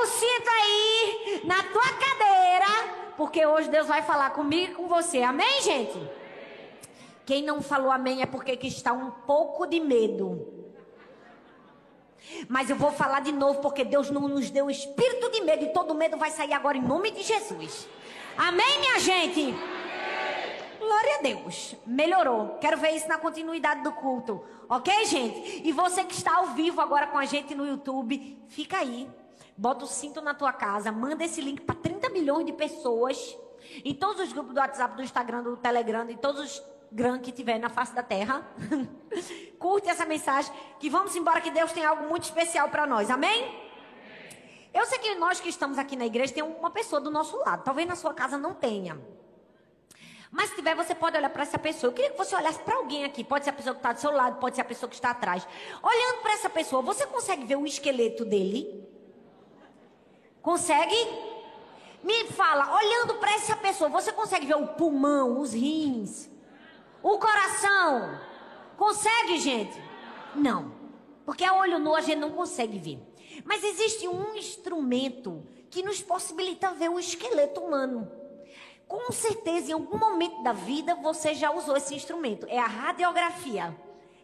O cinto aí na tua cadeira, porque hoje Deus vai falar comigo e com você. Amém, gente? Quem não falou amém é porque que está um pouco de medo. Mas eu vou falar de novo porque Deus não nos deu espírito de medo e todo medo vai sair agora em nome de Jesus. Amém, minha gente? Glória a Deus. Melhorou. Quero ver isso na continuidade do culto. Ok, gente? E você que está ao vivo agora com a gente no YouTube, fica aí. Bota o cinto na tua casa. Manda esse link para 30 milhões de pessoas. Em todos os grupos do WhatsApp, do Instagram, do Telegram, em todos os gran que tiver na face da terra. Curte essa mensagem. Que vamos embora, que Deus tem algo muito especial para nós. Amém? Eu sei que nós que estamos aqui na igreja tem uma pessoa do nosso lado. Talvez na sua casa não tenha. Mas se tiver, você pode olhar para essa pessoa. Eu queria que você olhasse para alguém aqui. Pode ser a pessoa que está do seu lado, pode ser a pessoa que está atrás. Olhando para essa pessoa, você consegue ver o esqueleto dele? Consegue? Me fala, olhando para essa pessoa, você consegue ver o pulmão, os rins, o coração? Consegue, gente? Não. Porque a olho nu a gente não consegue ver. Mas existe um instrumento que nos possibilita ver o esqueleto humano. Com certeza, em algum momento da vida, você já usou esse instrumento. É a radiografia.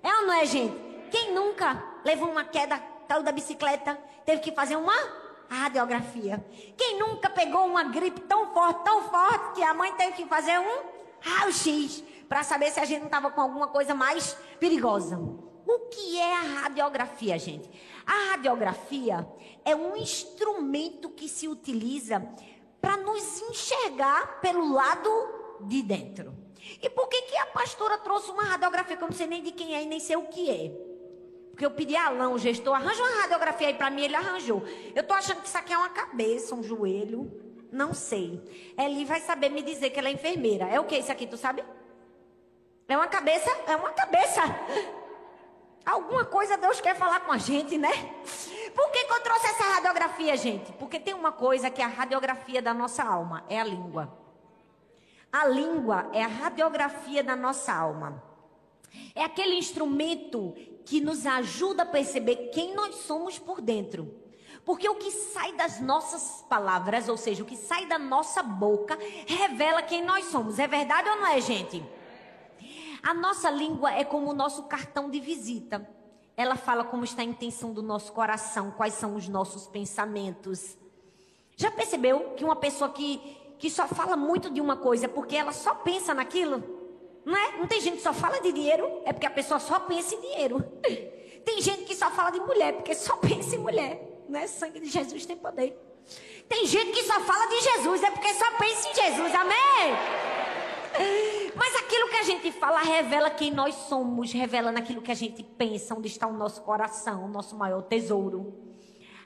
É ou não é, gente? Quem nunca levou uma queda, caiu da bicicleta, teve que fazer uma radiografia? Quem nunca pegou uma gripe tão forte, tão forte, que a mãe teve que fazer um raio-x para saber se a gente não estava com alguma coisa mais perigosa? O que é a radiografia, gente? A radiografia é um instrumento que se utiliza para nos enxergar pelo lado de dentro. E por que, que a pastora trouxe uma radiografia que eu não sei nem de quem é e nem sei o que é? Porque eu pedi a Alain, o gestor, arranja uma radiografia aí para mim, ele arranjou. Eu tô achando que isso aqui é uma cabeça, um joelho. Não sei. Eli vai saber me dizer que ela é enfermeira. É o que isso aqui, tu sabe? É uma cabeça? É uma cabeça. Alguma coisa Deus quer falar com a gente, né? Por que, que eu trouxe essa radiografia, gente? Porque tem uma coisa que é a radiografia da nossa alma, é a língua. A língua é a radiografia da nossa alma. É aquele instrumento que nos ajuda a perceber quem nós somos por dentro. Porque o que sai das nossas palavras, ou seja, o que sai da nossa boca, revela quem nós somos. É verdade ou não é, gente? A nossa língua é como o nosso cartão de visita. Ela fala como está a intenção do nosso coração, quais são os nossos pensamentos. Já percebeu que uma pessoa que, que só fala muito de uma coisa é porque ela só pensa naquilo? Não é? Não tem gente que só fala de dinheiro, é porque a pessoa só pensa em dinheiro. Tem gente que só fala de mulher, porque só pensa em mulher. Não é? Sangue de Jesus tem poder. Tem gente que só fala de Jesus, é porque só pensa em Jesus. Amém? Mas aquilo que a gente fala revela quem nós somos, revela naquilo que a gente pensa, onde está o nosso coração, o nosso maior tesouro.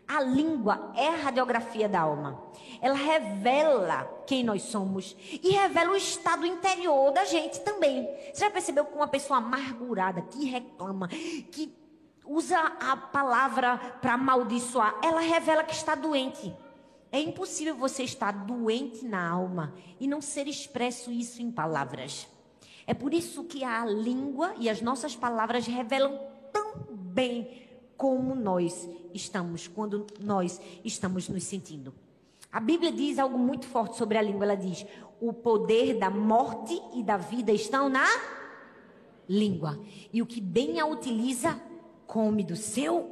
A língua é a radiografia da alma. Ela revela quem nós somos e revela o estado interior da gente também. Você já percebeu que uma pessoa amargurada, que reclama, que usa a palavra para amaldiçoar, ela revela que está doente. É impossível você estar doente na alma e não ser expresso isso em palavras. É por isso que a língua e as nossas palavras revelam tão bem como nós estamos quando nós estamos nos sentindo. A Bíblia diz algo muito forte sobre a língua. Ela diz: o poder da morte e da vida estão na língua. E o que bem a utiliza, come do seu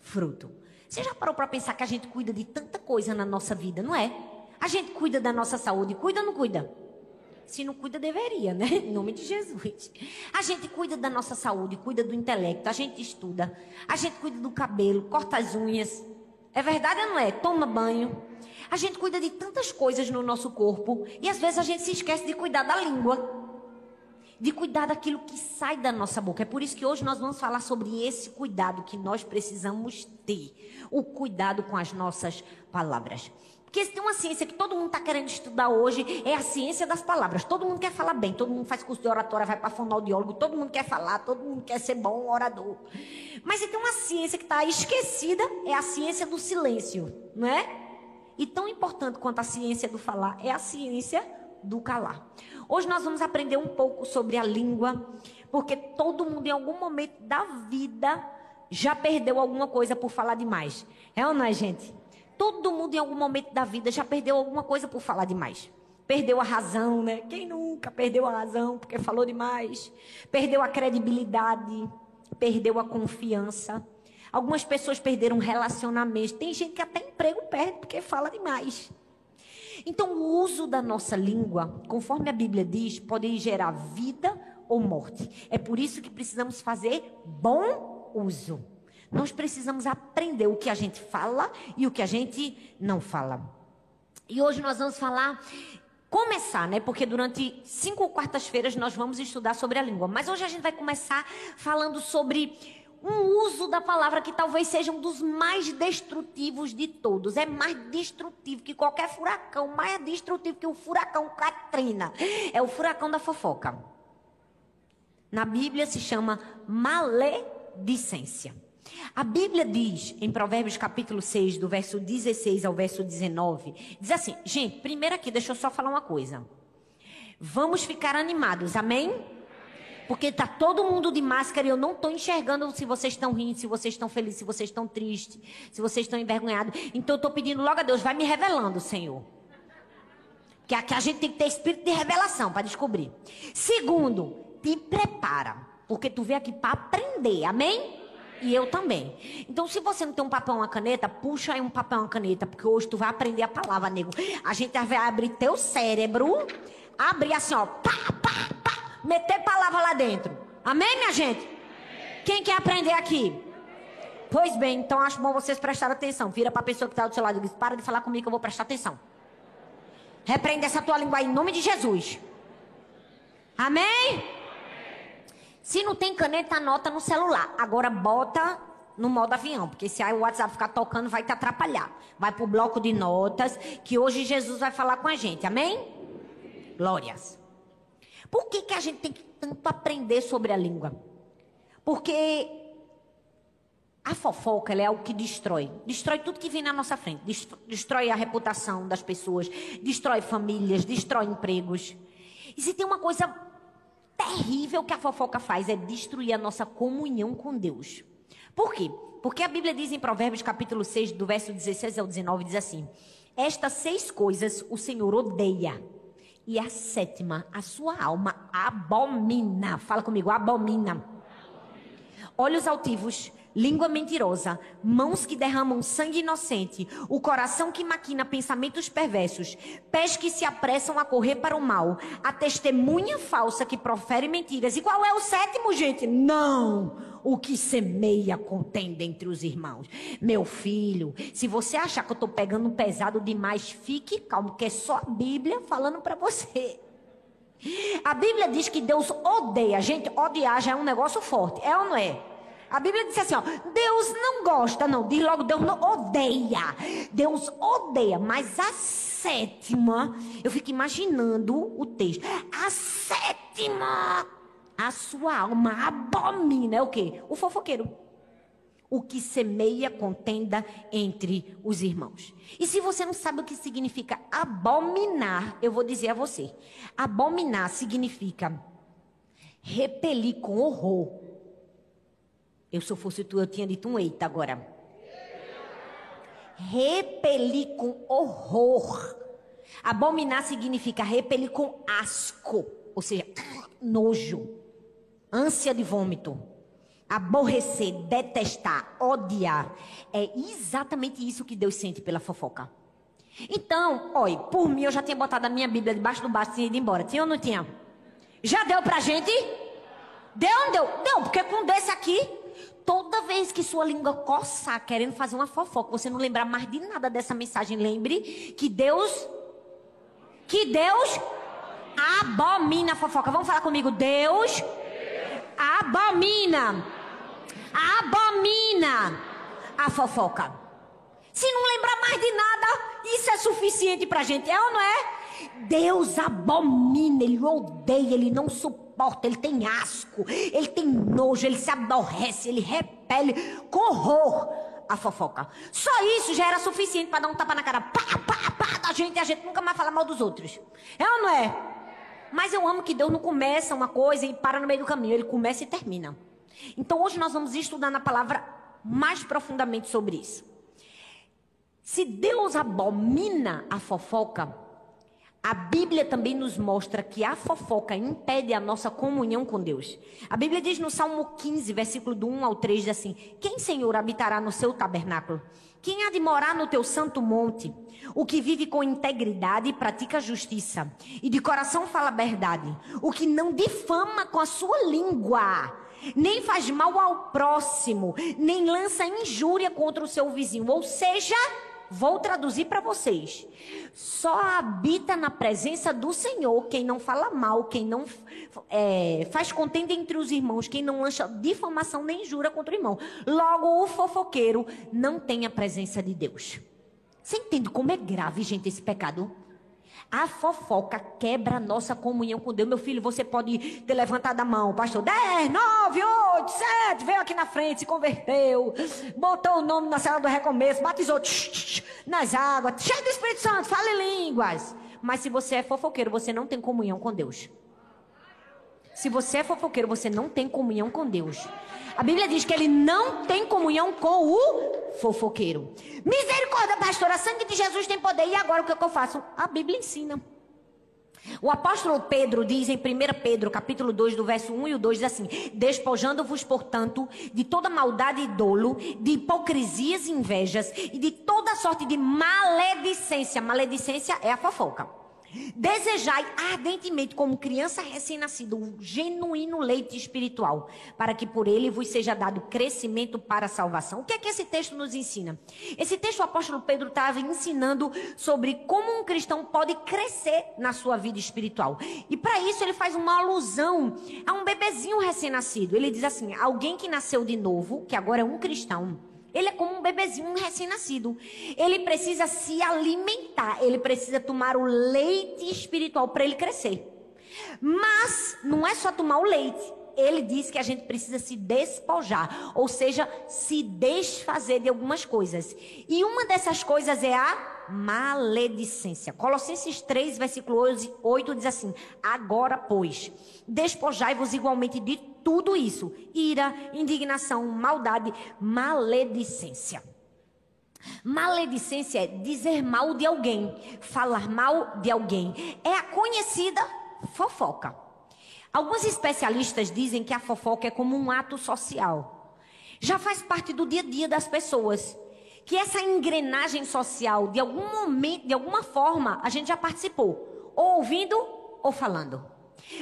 fruto. Você já parou para pensar que a gente cuida de tanta coisa na nossa vida, não é? A gente cuida da nossa saúde, cuida ou não cuida? Se não cuida, deveria, né? Em nome de Jesus. A gente cuida da nossa saúde, cuida do intelecto, a gente estuda, a gente cuida do cabelo, corta as unhas. É verdade ou não é? Toma banho. A gente cuida de tantas coisas no nosso corpo e às vezes a gente se esquece de cuidar da língua de cuidar daquilo que sai da nossa boca. É por isso que hoje nós vamos falar sobre esse cuidado que nós precisamos ter. O cuidado com as nossas palavras. Porque se tem uma ciência que todo mundo está querendo estudar hoje, é a ciência das palavras. Todo mundo quer falar bem, todo mundo faz curso de oratória, vai para fonoaudiólogo, todo mundo quer falar, todo mundo quer ser bom orador. Mas se tem uma ciência que está esquecida, é a ciência do silêncio, não é? E tão importante quanto a ciência do falar é a ciência do calar. Hoje nós vamos aprender um pouco sobre a língua, porque todo mundo em algum momento da vida já perdeu alguma coisa por falar demais. É ou não é, gente? Todo mundo em algum momento da vida já perdeu alguma coisa por falar demais. Perdeu a razão, né? Quem nunca perdeu a razão porque falou demais? Perdeu a credibilidade, perdeu a confiança. Algumas pessoas perderam relacionamento. Tem gente que até emprego perde porque fala demais. Então, o uso da nossa língua, conforme a Bíblia diz, pode gerar vida ou morte. É por isso que precisamos fazer bom uso. Nós precisamos aprender o que a gente fala e o que a gente não fala. E hoje nós vamos falar começar, né? Porque durante cinco quartas-feiras nós vamos estudar sobre a língua. Mas hoje a gente vai começar falando sobre um uso da palavra que talvez seja um dos mais destrutivos de todos. É mais destrutivo que qualquer furacão, mais destrutivo que o furacão Katrina. É o furacão da fofoca. Na Bíblia se chama maledicência. A Bíblia diz, em Provérbios capítulo 6, do verso 16 ao verso 19, diz assim, gente, primeiro aqui, deixa eu só falar uma coisa. Vamos ficar animados, amém? Porque tá todo mundo de máscara e eu não estou enxergando se vocês estão rindo, se vocês estão felizes, se vocês estão tristes, se vocês estão envergonhados. Então eu estou pedindo logo a Deus, vai me revelando, Senhor. Que aqui a gente tem que ter espírito de revelação para descobrir. Segundo, te prepara, porque tu veio aqui para aprender, amém? E eu também. Então, se você não tem um papel uma caneta, puxa aí um papel uma caneta, porque hoje tu vai aprender a palavra, nego. A gente vai abrir teu cérebro, abrir assim, ó, pá, pá, pá, meter palavra lá dentro. Amém, minha gente? Quem quer aprender aqui? Pois bem, então acho bom vocês prestarem atenção. Vira para a pessoa que está do seu lado e diz: para de falar comigo que eu vou prestar atenção. Repreende essa tua língua aí em nome de Jesus. Amém? Se não tem caneta, anota no celular. Agora bota no modo avião, porque se aí o WhatsApp ficar tocando, vai te atrapalhar. Vai pro bloco de notas, que hoje Jesus vai falar com a gente. Amém? Glórias. Por que, que a gente tem que tanto aprender sobre a língua? Porque a fofoca é o que destrói. Destrói tudo que vem na nossa frente. Destrói a reputação das pessoas, destrói famílias, destrói empregos. E se tem uma coisa terrível que a fofoca faz é destruir a nossa comunhão com Deus. Por quê? Porque a Bíblia diz em Provérbios capítulo 6, do verso 16 ao 19, diz assim: Estas seis coisas o Senhor odeia. E a sétima, a sua alma abomina. Fala comigo, abomina. Olhos altivos, língua mentirosa, mãos que derramam sangue inocente, o coração que maquina pensamentos perversos, pés que se apressam a correr para o mal, a testemunha falsa que profere mentiras. E qual é o sétimo, gente? Não! O que semeia contenda entre os irmãos. Meu filho, se você achar que eu estou pegando pesado demais, fique calmo, que é só a Bíblia falando para você. A Bíblia diz que Deus odeia. Gente, odiar já é um negócio forte. É ou não é? A Bíblia diz assim, ó, Deus não gosta, não. Diz logo, Deus não odeia. Deus odeia, mas a sétima, eu fico imaginando o texto. A sétima, a sua alma abomina. É o quê? O fofoqueiro. O que semeia contenda entre os irmãos. E se você não sabe o que significa abominar, eu vou dizer a você. Abominar significa repelir com horror eu, se eu fosse tu, eu tinha dito um eita agora. Repelir com horror. Abominar significa repelir com asco, ou seja, nojo, ânsia de vômito. Aborrecer, detestar, odiar. É exatamente isso que Deus sente pela fofoca. Então, olha, por mim eu já tinha botado a minha Bíblia debaixo do braço e ido embora. Tinha ou não tinha? Já deu pra gente? Deu ou não deu? Não, porque com desse aqui, toda vez que sua língua coçar querendo fazer uma fofoca, você não lembrar mais de nada dessa mensagem, lembre que Deus que Deus abomina a fofoca. Vamos falar comigo, Deus abomina abomina a fofoca. Se não lembrar mais de nada, isso é suficiente pra gente, é ou não é? Deus abomina, ele odeia, ele não suporta ele tem asco, ele tem nojo, ele se aborrece, ele repele com horror a fofoca. Só isso já era suficiente para dar um tapa na cara pá, pá, pá, da gente e a gente nunca mais fala mal dos outros. É ou não é? Mas eu amo que Deus não começa uma coisa e para no meio do caminho, ele começa e termina. Então hoje nós vamos estudar na palavra mais profundamente sobre isso. Se Deus abomina a fofoca, a Bíblia também nos mostra que a fofoca impede a nossa comunhão com Deus. A Bíblia diz no Salmo 15, versículo do 1 ao 3, diz assim: Quem, Senhor, habitará no seu tabernáculo? Quem há de morar no teu santo monte? O que vive com integridade e pratica justiça, e de coração fala a verdade. O que não difama com a sua língua, nem faz mal ao próximo, nem lança injúria contra o seu vizinho. Ou seja, Vou traduzir para vocês. Só habita na presença do Senhor quem não fala mal, quem não é, faz contenda entre os irmãos, quem não lança difamação nem jura contra o irmão. Logo, o fofoqueiro não tem a presença de Deus. Você entende como é grave, gente, esse pecado? A fofoca quebra a nossa comunhão com Deus. Meu filho, você pode ter levantado a mão, pastor. 10, 9, 8, 7, veio aqui na frente, se converteu, botou o nome na cela do recomeço, batizou tch, tch, nas águas, cheio do Espírito Santo, fala em línguas. Mas se você é fofoqueiro, você não tem comunhão com Deus. Se você é fofoqueiro, você não tem comunhão com Deus. A Bíblia diz que ele não tem comunhão com o fofoqueiro. Misericórdia, pastora, sangue de Jesus tem poder. E agora o que, é que eu faço? A Bíblia ensina. O apóstolo Pedro diz em 1 Pedro, capítulo 2, do verso 1 e o 2, diz assim: Despojando-vos, portanto, de toda maldade e dolo, de hipocrisias e invejas, e de toda sorte de maledicência. Maledicência é a fofoca. Desejai ardentemente, como criança recém-nascida, o genuíno leite espiritual, para que por ele vos seja dado crescimento para a salvação. O que é que esse texto nos ensina? Esse texto o apóstolo Pedro estava ensinando sobre como um cristão pode crescer na sua vida espiritual. E para isso ele faz uma alusão a um bebezinho recém-nascido. Ele diz assim: alguém que nasceu de novo, que agora é um cristão ele é como um bebezinho, recém-nascido. Ele precisa se alimentar, ele precisa tomar o leite espiritual para ele crescer. Mas não é só tomar o leite. Ele diz que a gente precisa se despojar, ou seja, se desfazer de algumas coisas. E uma dessas coisas é a maledicência. Colossenses 3, versículo 8 diz assim: Agora, pois, despojai-vos igualmente de tudo isso: ira, indignação, maldade, maledicência. Maledicência é dizer mal de alguém, falar mal de alguém. É a conhecida fofoca. Alguns especialistas dizem que a fofoca é como um ato social. Já faz parte do dia a dia das pessoas. Que essa engrenagem social, de algum momento, de alguma forma, a gente já participou. Ou ouvindo ou falando.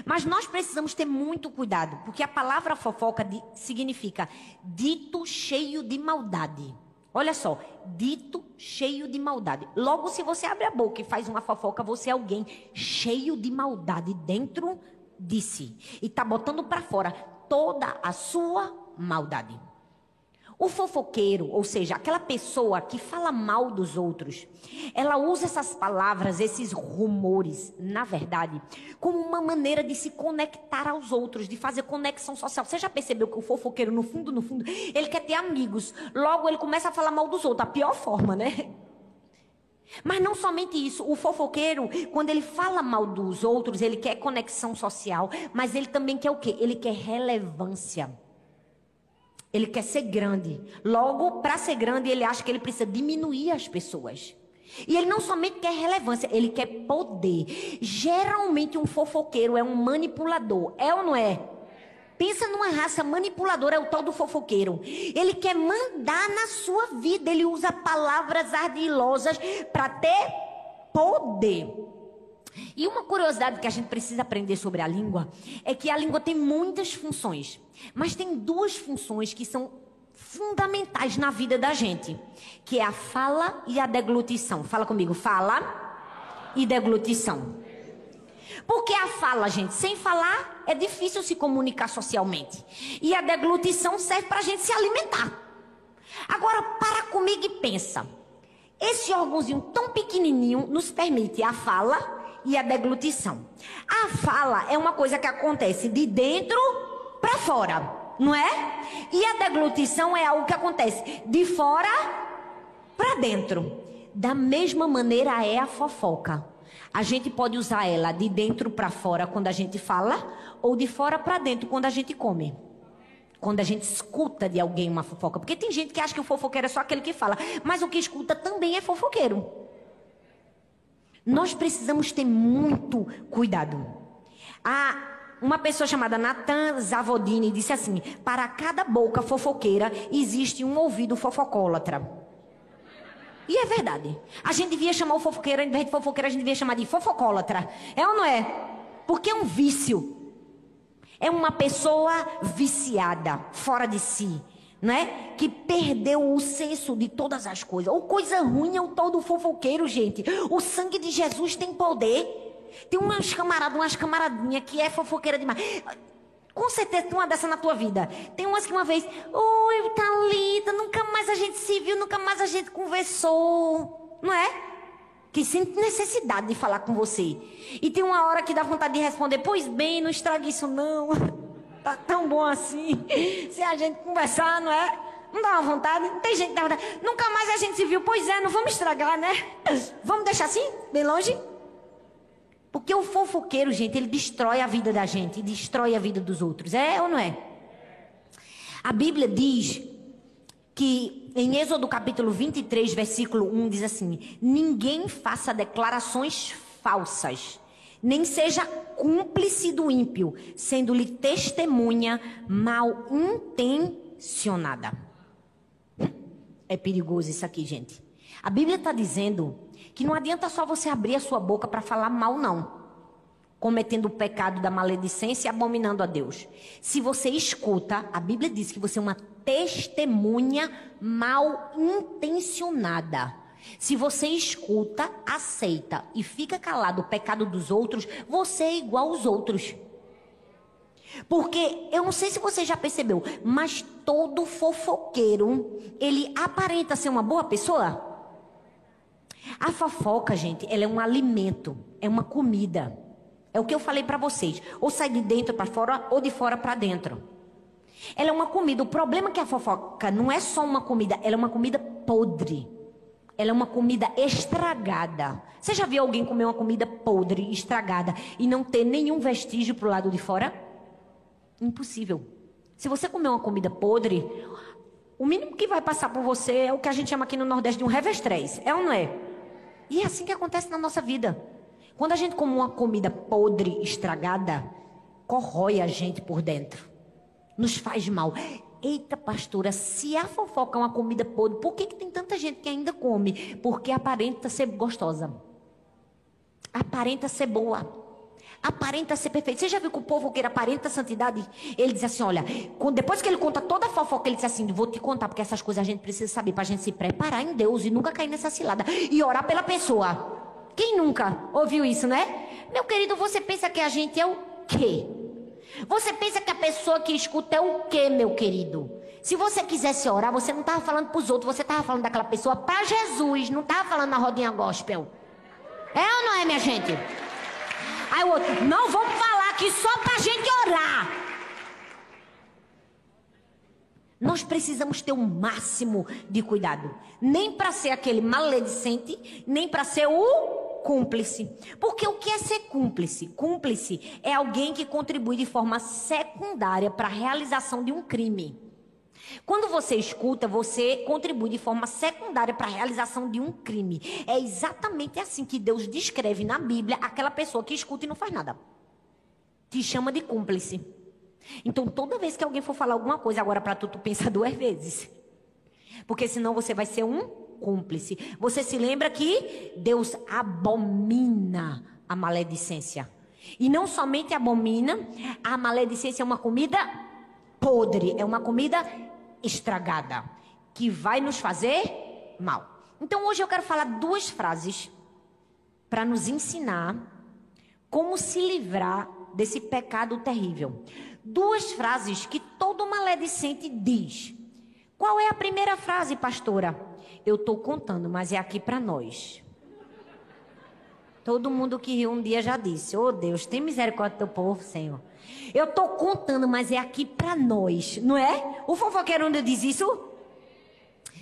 Mas nós precisamos ter muito cuidado, porque a palavra fofoca significa dito cheio de maldade. Olha só, dito cheio de maldade. Logo, se você abre a boca e faz uma fofoca, você é alguém cheio de maldade dentro de si. E está botando para fora toda a sua maldade. O fofoqueiro, ou seja, aquela pessoa que fala mal dos outros, ela usa essas palavras, esses rumores, na verdade, como uma maneira de se conectar aos outros, de fazer conexão social. Você já percebeu que o fofoqueiro, no fundo, no fundo, ele quer ter amigos. Logo, ele começa a falar mal dos outros, a pior forma, né? Mas não somente isso, o fofoqueiro, quando ele fala mal dos outros, ele quer conexão social, mas ele também quer o quê? Ele quer relevância. Ele quer ser grande. Logo, para ser grande, ele acha que ele precisa diminuir as pessoas. E ele não somente quer relevância, ele quer poder. Geralmente, um fofoqueiro é um manipulador. É ou não é? Pensa numa raça manipuladora, é o tal do fofoqueiro. Ele quer mandar na sua vida. Ele usa palavras ardilosas para ter poder. E uma curiosidade que a gente precisa aprender sobre a língua é que a língua tem muitas funções, mas tem duas funções que são fundamentais na vida da gente, que é a fala e a deglutição. Fala comigo, fala e deglutição. Porque a fala, gente, sem falar é difícil se comunicar socialmente. E a deglutição serve para a gente se alimentar. Agora, para comigo e pensa. Esse órgãozinho tão pequenininho nos permite a fala e a deglutição. A fala é uma coisa que acontece de dentro para fora, não é? E a deglutição é algo que acontece de fora para dentro. Da mesma maneira é a fofoca. A gente pode usar ela de dentro para fora quando a gente fala ou de fora para dentro quando a gente come. Quando a gente escuta de alguém uma fofoca. Porque tem gente que acha que o fofoqueiro é só aquele que fala. Mas o que escuta também é fofoqueiro. Nós precisamos ter muito cuidado. Há uma pessoa chamada Nathan Zavodini disse assim: Para cada boca fofoqueira existe um ouvido fofocólatra. E é verdade. A gente devia chamar o fofoqueiro, ao invés de fofoqueira, a gente devia chamar de fofocólatra. É ou não é? Porque é um vício. É uma pessoa viciada, fora de si, não é? Que perdeu o senso de todas as coisas. Ou coisa ruim é o todo fofoqueiro, gente. O sangue de Jesus tem poder. Tem umas camaradas, umas camaradinhas que é fofoqueira demais. Com certeza tem uma dessa na tua vida. Tem umas que uma vez, oi, Thalita, nunca mais a gente se viu, nunca mais a gente conversou. Não é? Que sente necessidade de falar com você. E tem uma hora que dá vontade de responder, pois bem, não estrague isso não. Tá tão bom assim. Se a gente conversar, não é? Não dá uma vontade? Não tem gente que dá vontade. Nunca mais a gente se viu. Pois é, não vamos estragar, né? Vamos deixar assim, bem longe? Porque o fofoqueiro, gente, ele destrói a vida da gente, destrói a vida dos outros. É ou não é? A Bíblia diz que em Êxodo capítulo 23, versículo 1 diz assim: Ninguém faça declarações falsas, nem seja cúmplice do ímpio, sendo-lhe testemunha mal intencionada. É perigoso isso aqui, gente. A Bíblia está dizendo que não adianta só você abrir a sua boca para falar mal, não. Cometendo o pecado da maledicência e abominando a Deus. Se você escuta, a Bíblia diz que você é uma testemunha mal intencionada. Se você escuta, aceita e fica calado o pecado dos outros, você é igual aos outros. Porque eu não sei se você já percebeu, mas todo fofoqueiro, ele aparenta ser uma boa pessoa. A fofoca, gente, ela é um alimento, é uma comida. É o que eu falei para vocês. Ou sai de dentro para fora ou de fora para dentro. Ela é uma comida. O problema é que a fofoca não é só uma comida, ela é uma comida podre. Ela é uma comida estragada. Você já viu alguém comer uma comida podre, estragada e não ter nenhum vestígio pro lado de fora? Impossível. Se você comer uma comida podre, o mínimo que vai passar por você é o que a gente chama aqui no Nordeste de um revestrez. É ou não é? E é assim que acontece na nossa vida. Quando a gente come uma comida podre, estragada, corrói a gente por dentro. Nos faz mal. Eita, pastora, se a fofoca é uma comida podre, por que, que tem tanta gente que ainda come? Porque aparenta ser gostosa. Aparenta ser boa aparenta ser perfeito. Você já viu que o povo que aparenta santidade? Ele diz assim: olha, depois que ele conta toda a fofoca, ele diz assim: vou te contar, porque essas coisas a gente precisa saber para a gente se preparar em Deus e nunca cair nessa cilada e orar pela pessoa. Quem nunca ouviu isso, né? Meu querido, você pensa que a gente é o quê? Você pensa que a pessoa que escuta é o quê, meu querido? Se você quisesse orar, você não estava falando para os outros, você estava falando daquela pessoa para Jesus, não estava falando na rodinha gospel. É ou não é, minha gente? Aí o outro, não vamos falar aqui só para gente orar. Nós precisamos ter o um máximo de cuidado. Nem para ser aquele maledicente, nem para ser o cúmplice. Porque o que é ser cúmplice? Cúmplice é alguém que contribui de forma secundária para a realização de um crime. Quando você escuta, você contribui de forma secundária para a realização de um crime. É exatamente assim que Deus descreve na Bíblia aquela pessoa que escuta e não faz nada. Te chama de cúmplice. Então, toda vez que alguém for falar alguma coisa agora para tu, tu pensa duas vezes. Porque senão você vai ser um cúmplice. Você se lembra que Deus abomina a maledicência. E não somente abomina, a maledicência é uma comida podre, é uma comida estragada, que vai nos fazer mal. Então hoje eu quero falar duas frases para nos ensinar como se livrar desse pecado terrível. Duas frases que todo maledicente diz. Qual é a primeira frase, pastora? Eu estou contando, mas é aqui para nós. Todo mundo que riu um dia já disse: Oh Deus, tem misericórdia do teu povo, Senhor. Eu estou contando, mas é aqui para nós, não é? O fofoqueiro onde diz isso?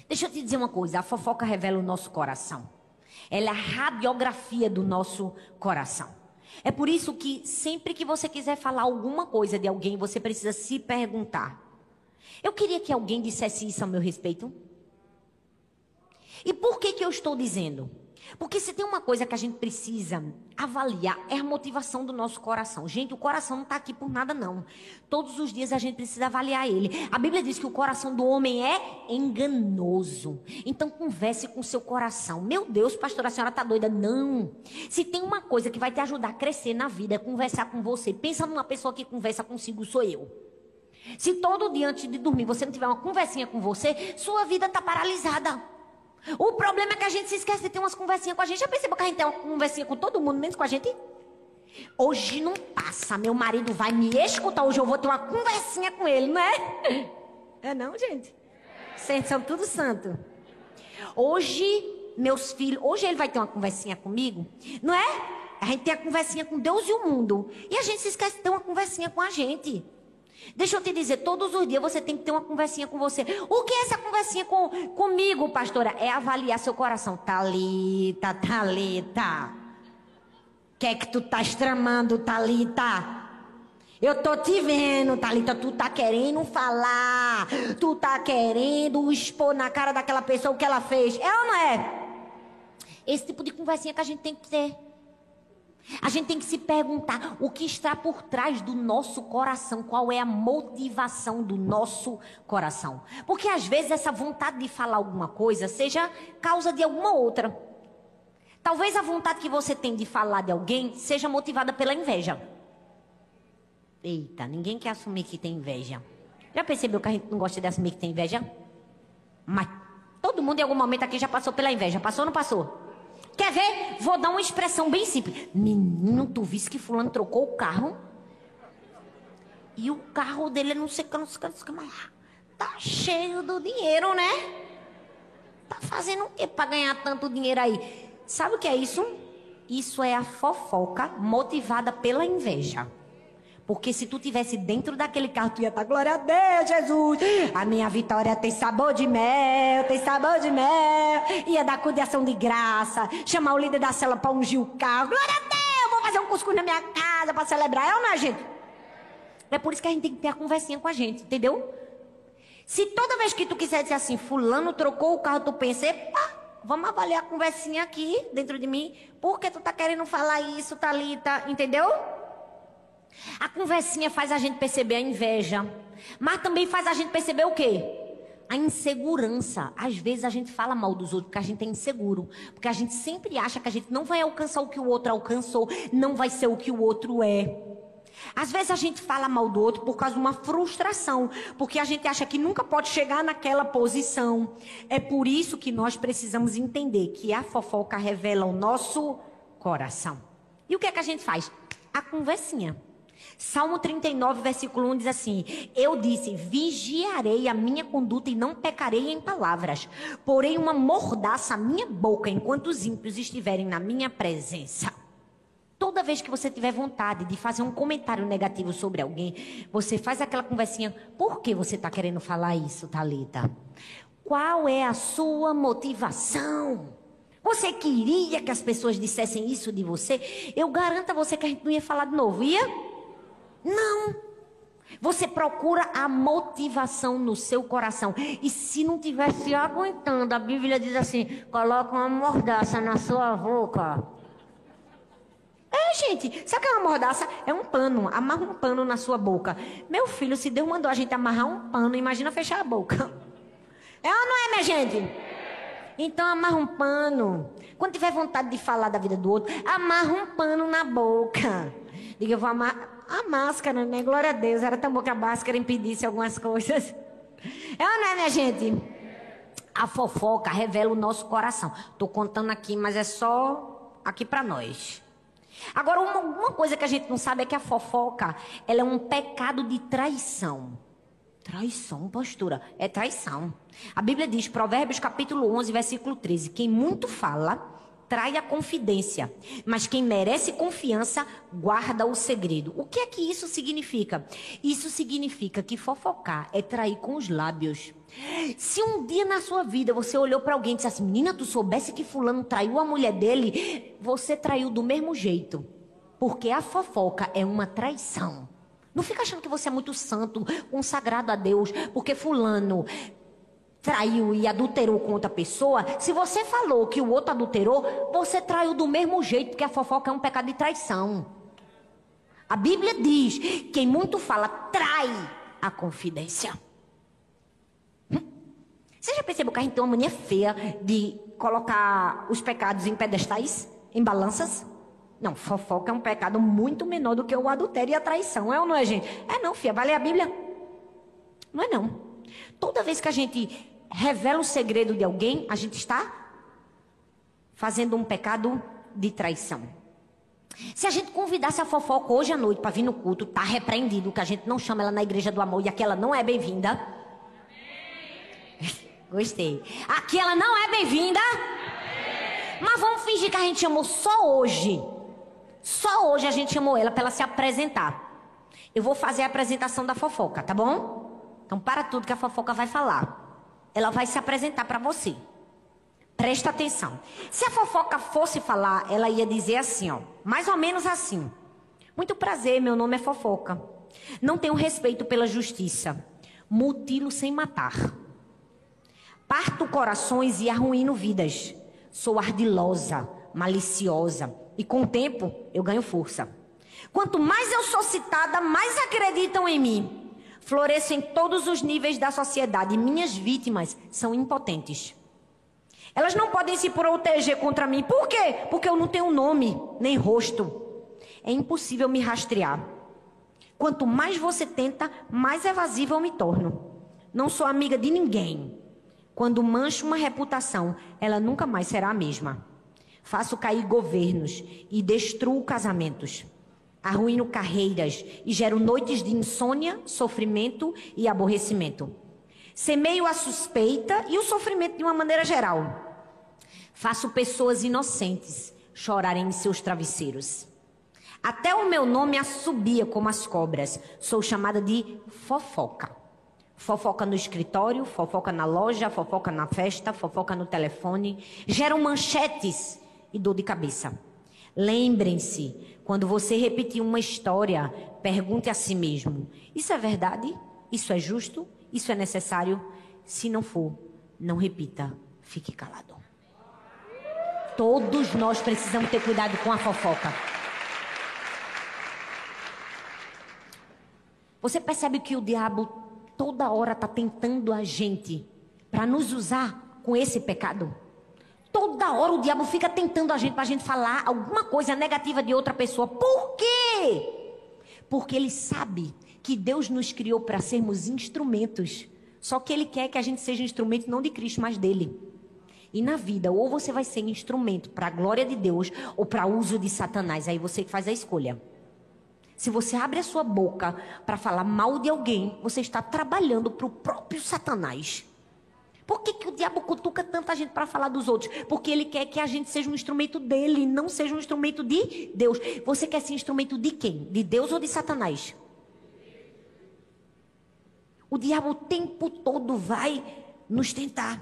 Deixa eu te dizer uma coisa: a fofoca revela o nosso coração. Ela é a radiografia do nosso coração. É por isso que sempre que você quiser falar alguma coisa de alguém, você precisa se perguntar: Eu queria que alguém dissesse isso a meu respeito. E por que, que eu estou dizendo? Porque se tem uma coisa que a gente precisa avaliar é a motivação do nosso coração. Gente, o coração não está aqui por nada, não. Todos os dias a gente precisa avaliar ele. A Bíblia diz que o coração do homem é enganoso. Então converse com o seu coração. Meu Deus, pastor, a senhora está doida? Não. Se tem uma coisa que vai te ajudar a crescer na vida, é conversar com você. Pensa numa pessoa que conversa consigo, sou eu. Se todo dia antes de dormir você não tiver uma conversinha com você, sua vida está paralisada. O problema é que a gente se esquece de ter umas conversinhas com a gente. Já percebeu que a gente tem uma conversinha com todo mundo, menos com a gente? Hoje não passa, meu marido vai me escutar. Hoje eu vou ter uma conversinha com ele, não é? É não, gente? Vocês são tudo santo. Hoje, meus filhos, hoje ele vai ter uma conversinha comigo, não é? A gente tem a conversinha com Deus e o mundo. E a gente se esquece de ter uma conversinha com a gente. Deixa eu te dizer, todos os dias você tem que ter uma conversinha com você. O que é essa conversinha com, comigo, pastora? É avaliar seu coração. Talita, Talita. O que é que tu tá tramando, Talita? Eu tô te vendo, Talita, tu tá querendo falar. Tu tá querendo expor na cara daquela pessoa o que ela fez. É ou não é? Esse tipo de conversinha que a gente tem que ter. A gente tem que se perguntar o que está por trás do nosso coração, qual é a motivação do nosso coração. Porque às vezes essa vontade de falar alguma coisa seja causa de alguma outra. Talvez a vontade que você tem de falar de alguém seja motivada pela inveja. Eita, ninguém quer assumir que tem inveja. Já percebeu que a gente não gosta de assumir que tem inveja? Mas todo mundo em algum momento aqui já passou pela inveja. Passou ou não passou? Quer ver? Vou dar uma expressão bem simples. Menino, tu viste que fulano trocou o carro? E o carro dele é não sei o que, não sei o que, não sei o que, mas tá cheio do dinheiro, né? Tá fazendo o quê pra ganhar tanto dinheiro aí? Sabe o que é isso? Isso é a fofoca motivada pela inveja. Porque se tu tivesse dentro daquele carro, tu ia estar, glória a Deus, Jesus. A minha vitória tem sabor de mel, tem sabor de mel. Ia dar cuidação de graça, chamar o líder da cela para ungir o carro. Glória a Deus, vou fazer um cuscuz na minha casa para celebrar. É ou não é, gente? É por isso que a gente tem que ter a conversinha com a gente, entendeu? Se toda vez que tu quiser dizer assim, fulano trocou o carro, tu pensa, pá, vamos avaliar a conversinha aqui dentro de mim. Por que tu tá querendo falar isso, Thalita? Entendeu? A conversinha faz a gente perceber a inveja, mas também faz a gente perceber o quê? A insegurança. Às vezes a gente fala mal dos outros porque a gente é inseguro, porque a gente sempre acha que a gente não vai alcançar o que o outro alcançou, não vai ser o que o outro é. Às vezes a gente fala mal do outro por causa de uma frustração, porque a gente acha que nunca pode chegar naquela posição. É por isso que nós precisamos entender que a fofoca revela o nosso coração. E o que é que a gente faz? A conversinha. Salmo 39, versículo 1 diz assim: Eu disse: Vigiarei a minha conduta e não pecarei em palavras. Porém, uma mordaça à minha boca enquanto os ímpios estiverem na minha presença. Toda vez que você tiver vontade de fazer um comentário negativo sobre alguém, você faz aquela conversinha. Por que você está querendo falar isso, Talita? Qual é a sua motivação? Você queria que as pessoas dissessem isso de você? Eu garanto a você que a gente não ia falar de novo, ia? Não. Você procura a motivação no seu coração. E se não tivesse aguentando, a Bíblia diz assim: coloca uma mordaça na sua boca. É, gente, sabe o que é uma mordaça? É um pano. Amarra um pano na sua boca. Meu filho, se Deus mandou a gente amarrar um pano, imagina fechar a boca. É ou não é, minha gente? Então amarra um pano. Quando tiver vontade de falar da vida do outro, amarra um pano na boca. Diga, eu vou amarrar a máscara, né? Glória a Deus. Era tão bom que a máscara impedisse algumas coisas. É ou não é, minha gente? A fofoca revela o nosso coração. Tô contando aqui, mas é só aqui para nós. Agora, uma, uma, coisa que a gente não sabe é que a fofoca, ela é um pecado de traição. Traição, postura, é traição. A Bíblia diz, Provérbios capítulo 11, versículo 13, quem muito fala, trai a confidência, mas quem merece confiança guarda o segredo. O que é que isso significa? Isso significa que fofocar é trair com os lábios. Se um dia na sua vida você olhou para alguém e disse assim: Menina, tu soubesse que Fulano traiu a mulher dele, você traiu do mesmo jeito. Porque a fofoca é uma traição. Não fica achando que você é muito santo, consagrado a Deus, porque fulano traiu e adulterou com outra pessoa. Se você falou que o outro adulterou, você traiu do mesmo jeito, porque a fofoca é um pecado de traição. A Bíblia diz: quem muito fala trai a confidência. Hum? Você já percebeu que a gente tem uma mania feia de colocar os pecados em pedestais, em balanças? Não, fofoca é um pecado muito menor do que o adultério e a traição. É ou não é, gente? É não, filha. Vai ler a Bíblia? Não é não. Toda vez que a gente revela o segredo de alguém, a gente está fazendo um pecado de traição. Se a gente convidasse a fofoca hoje à noite para vir no culto, tá repreendido que a gente não chama ela na igreja do amor e aqui ela não é bem-vinda. Gostei. Aqui ela não é bem-vinda. Mas vamos fingir que a gente chamou só hoje. Só hoje a gente chamou ela para ela se apresentar. Eu vou fazer a apresentação da fofoca, tá bom? Então para tudo que a fofoca vai falar. Ela vai se apresentar para você. Presta atenção. Se a fofoca fosse falar, ela ia dizer assim, ó, mais ou menos assim: Muito prazer, meu nome é fofoca. Não tenho respeito pela justiça. Mutilo sem matar. Parto corações e arruino vidas. Sou ardilosa, maliciosa e com o tempo eu ganho força. Quanto mais eu sou citada, mais acreditam em mim. Floresço em todos os níveis da sociedade. Minhas vítimas são impotentes. Elas não podem se proteger contra mim. Por quê? Porque eu não tenho nome, nem rosto. É impossível me rastrear. Quanto mais você tenta, mais evasiva eu me torno. Não sou amiga de ninguém. Quando mancho uma reputação, ela nunca mais será a mesma. Faço cair governos e destruo casamentos. Arruino carreiras e gero noites de insônia, sofrimento e aborrecimento. Semeio a suspeita e o sofrimento de uma maneira geral. Faço pessoas inocentes chorarem em seus travesseiros. Até o meu nome assobia como as cobras. Sou chamada de fofoca. Fofoca no escritório, fofoca na loja, fofoca na festa, fofoca no telefone. Geram manchetes e dor de cabeça. Lembrem-se, quando você repetir uma história, pergunte a si mesmo: Isso é verdade? Isso é justo? Isso é necessário? Se não for, não repita, fique calado. Todos nós precisamos ter cuidado com a fofoca. Você percebe que o diabo toda hora está tentando a gente para nos usar com esse pecado? Toda hora o diabo fica tentando a gente para a gente falar alguma coisa negativa de outra pessoa. Por quê? Porque ele sabe que Deus nos criou para sermos instrumentos. Só que ele quer que a gente seja instrumento não de Cristo, mas dele. E na vida, ou você vai ser instrumento para a glória de Deus ou para uso de Satanás. Aí você que faz a escolha. Se você abre a sua boca para falar mal de alguém, você está trabalhando para o próprio Satanás. Por que, que o diabo cutuca tanta gente para falar dos outros? Porque ele quer que a gente seja um instrumento dele, não seja um instrumento de Deus. Você quer ser instrumento de quem? De Deus ou de Satanás? O diabo o tempo todo vai nos tentar.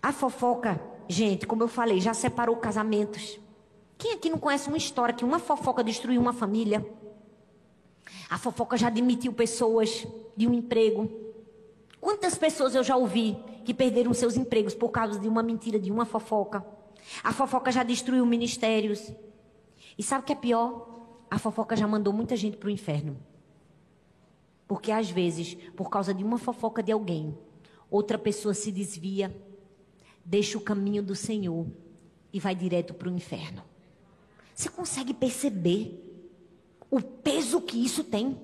A fofoca, gente, como eu falei, já separou casamentos. Quem aqui não conhece uma história que uma fofoca destruiu uma família? A fofoca já demitiu pessoas de um emprego. Quantas pessoas eu já ouvi que perderam seus empregos por causa de uma mentira, de uma fofoca? A fofoca já destruiu ministérios. E sabe o que é pior? A fofoca já mandou muita gente para o inferno. Porque às vezes, por causa de uma fofoca de alguém, outra pessoa se desvia deixa o caminho do Senhor e vai direto para o inferno. Você consegue perceber o peso que isso tem?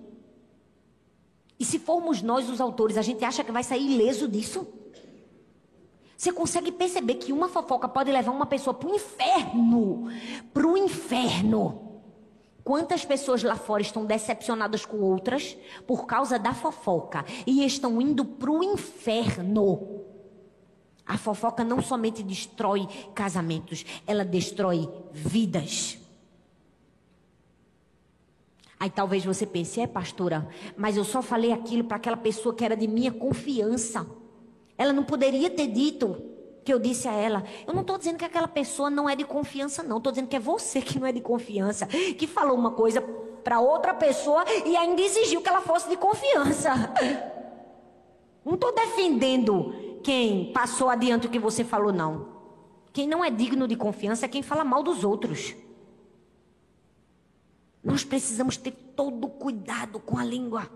E se formos nós os autores, a gente acha que vai sair ileso disso? Você consegue perceber que uma fofoca pode levar uma pessoa para o inferno? Para o inferno. Quantas pessoas lá fora estão decepcionadas com outras por causa da fofoca e estão indo para o inferno? A fofoca não somente destrói casamentos, ela destrói vidas. Aí talvez você pense, é pastora, mas eu só falei aquilo para aquela pessoa que era de minha confiança. Ela não poderia ter dito que eu disse a ela. Eu não estou dizendo que aquela pessoa não é de confiança, não. Estou dizendo que é você que não é de confiança, que falou uma coisa para outra pessoa e ainda exigiu que ela fosse de confiança. Não estou defendendo quem passou adiante o que você falou, não. Quem não é digno de confiança é quem fala mal dos outros. Nós precisamos ter todo cuidado com a língua.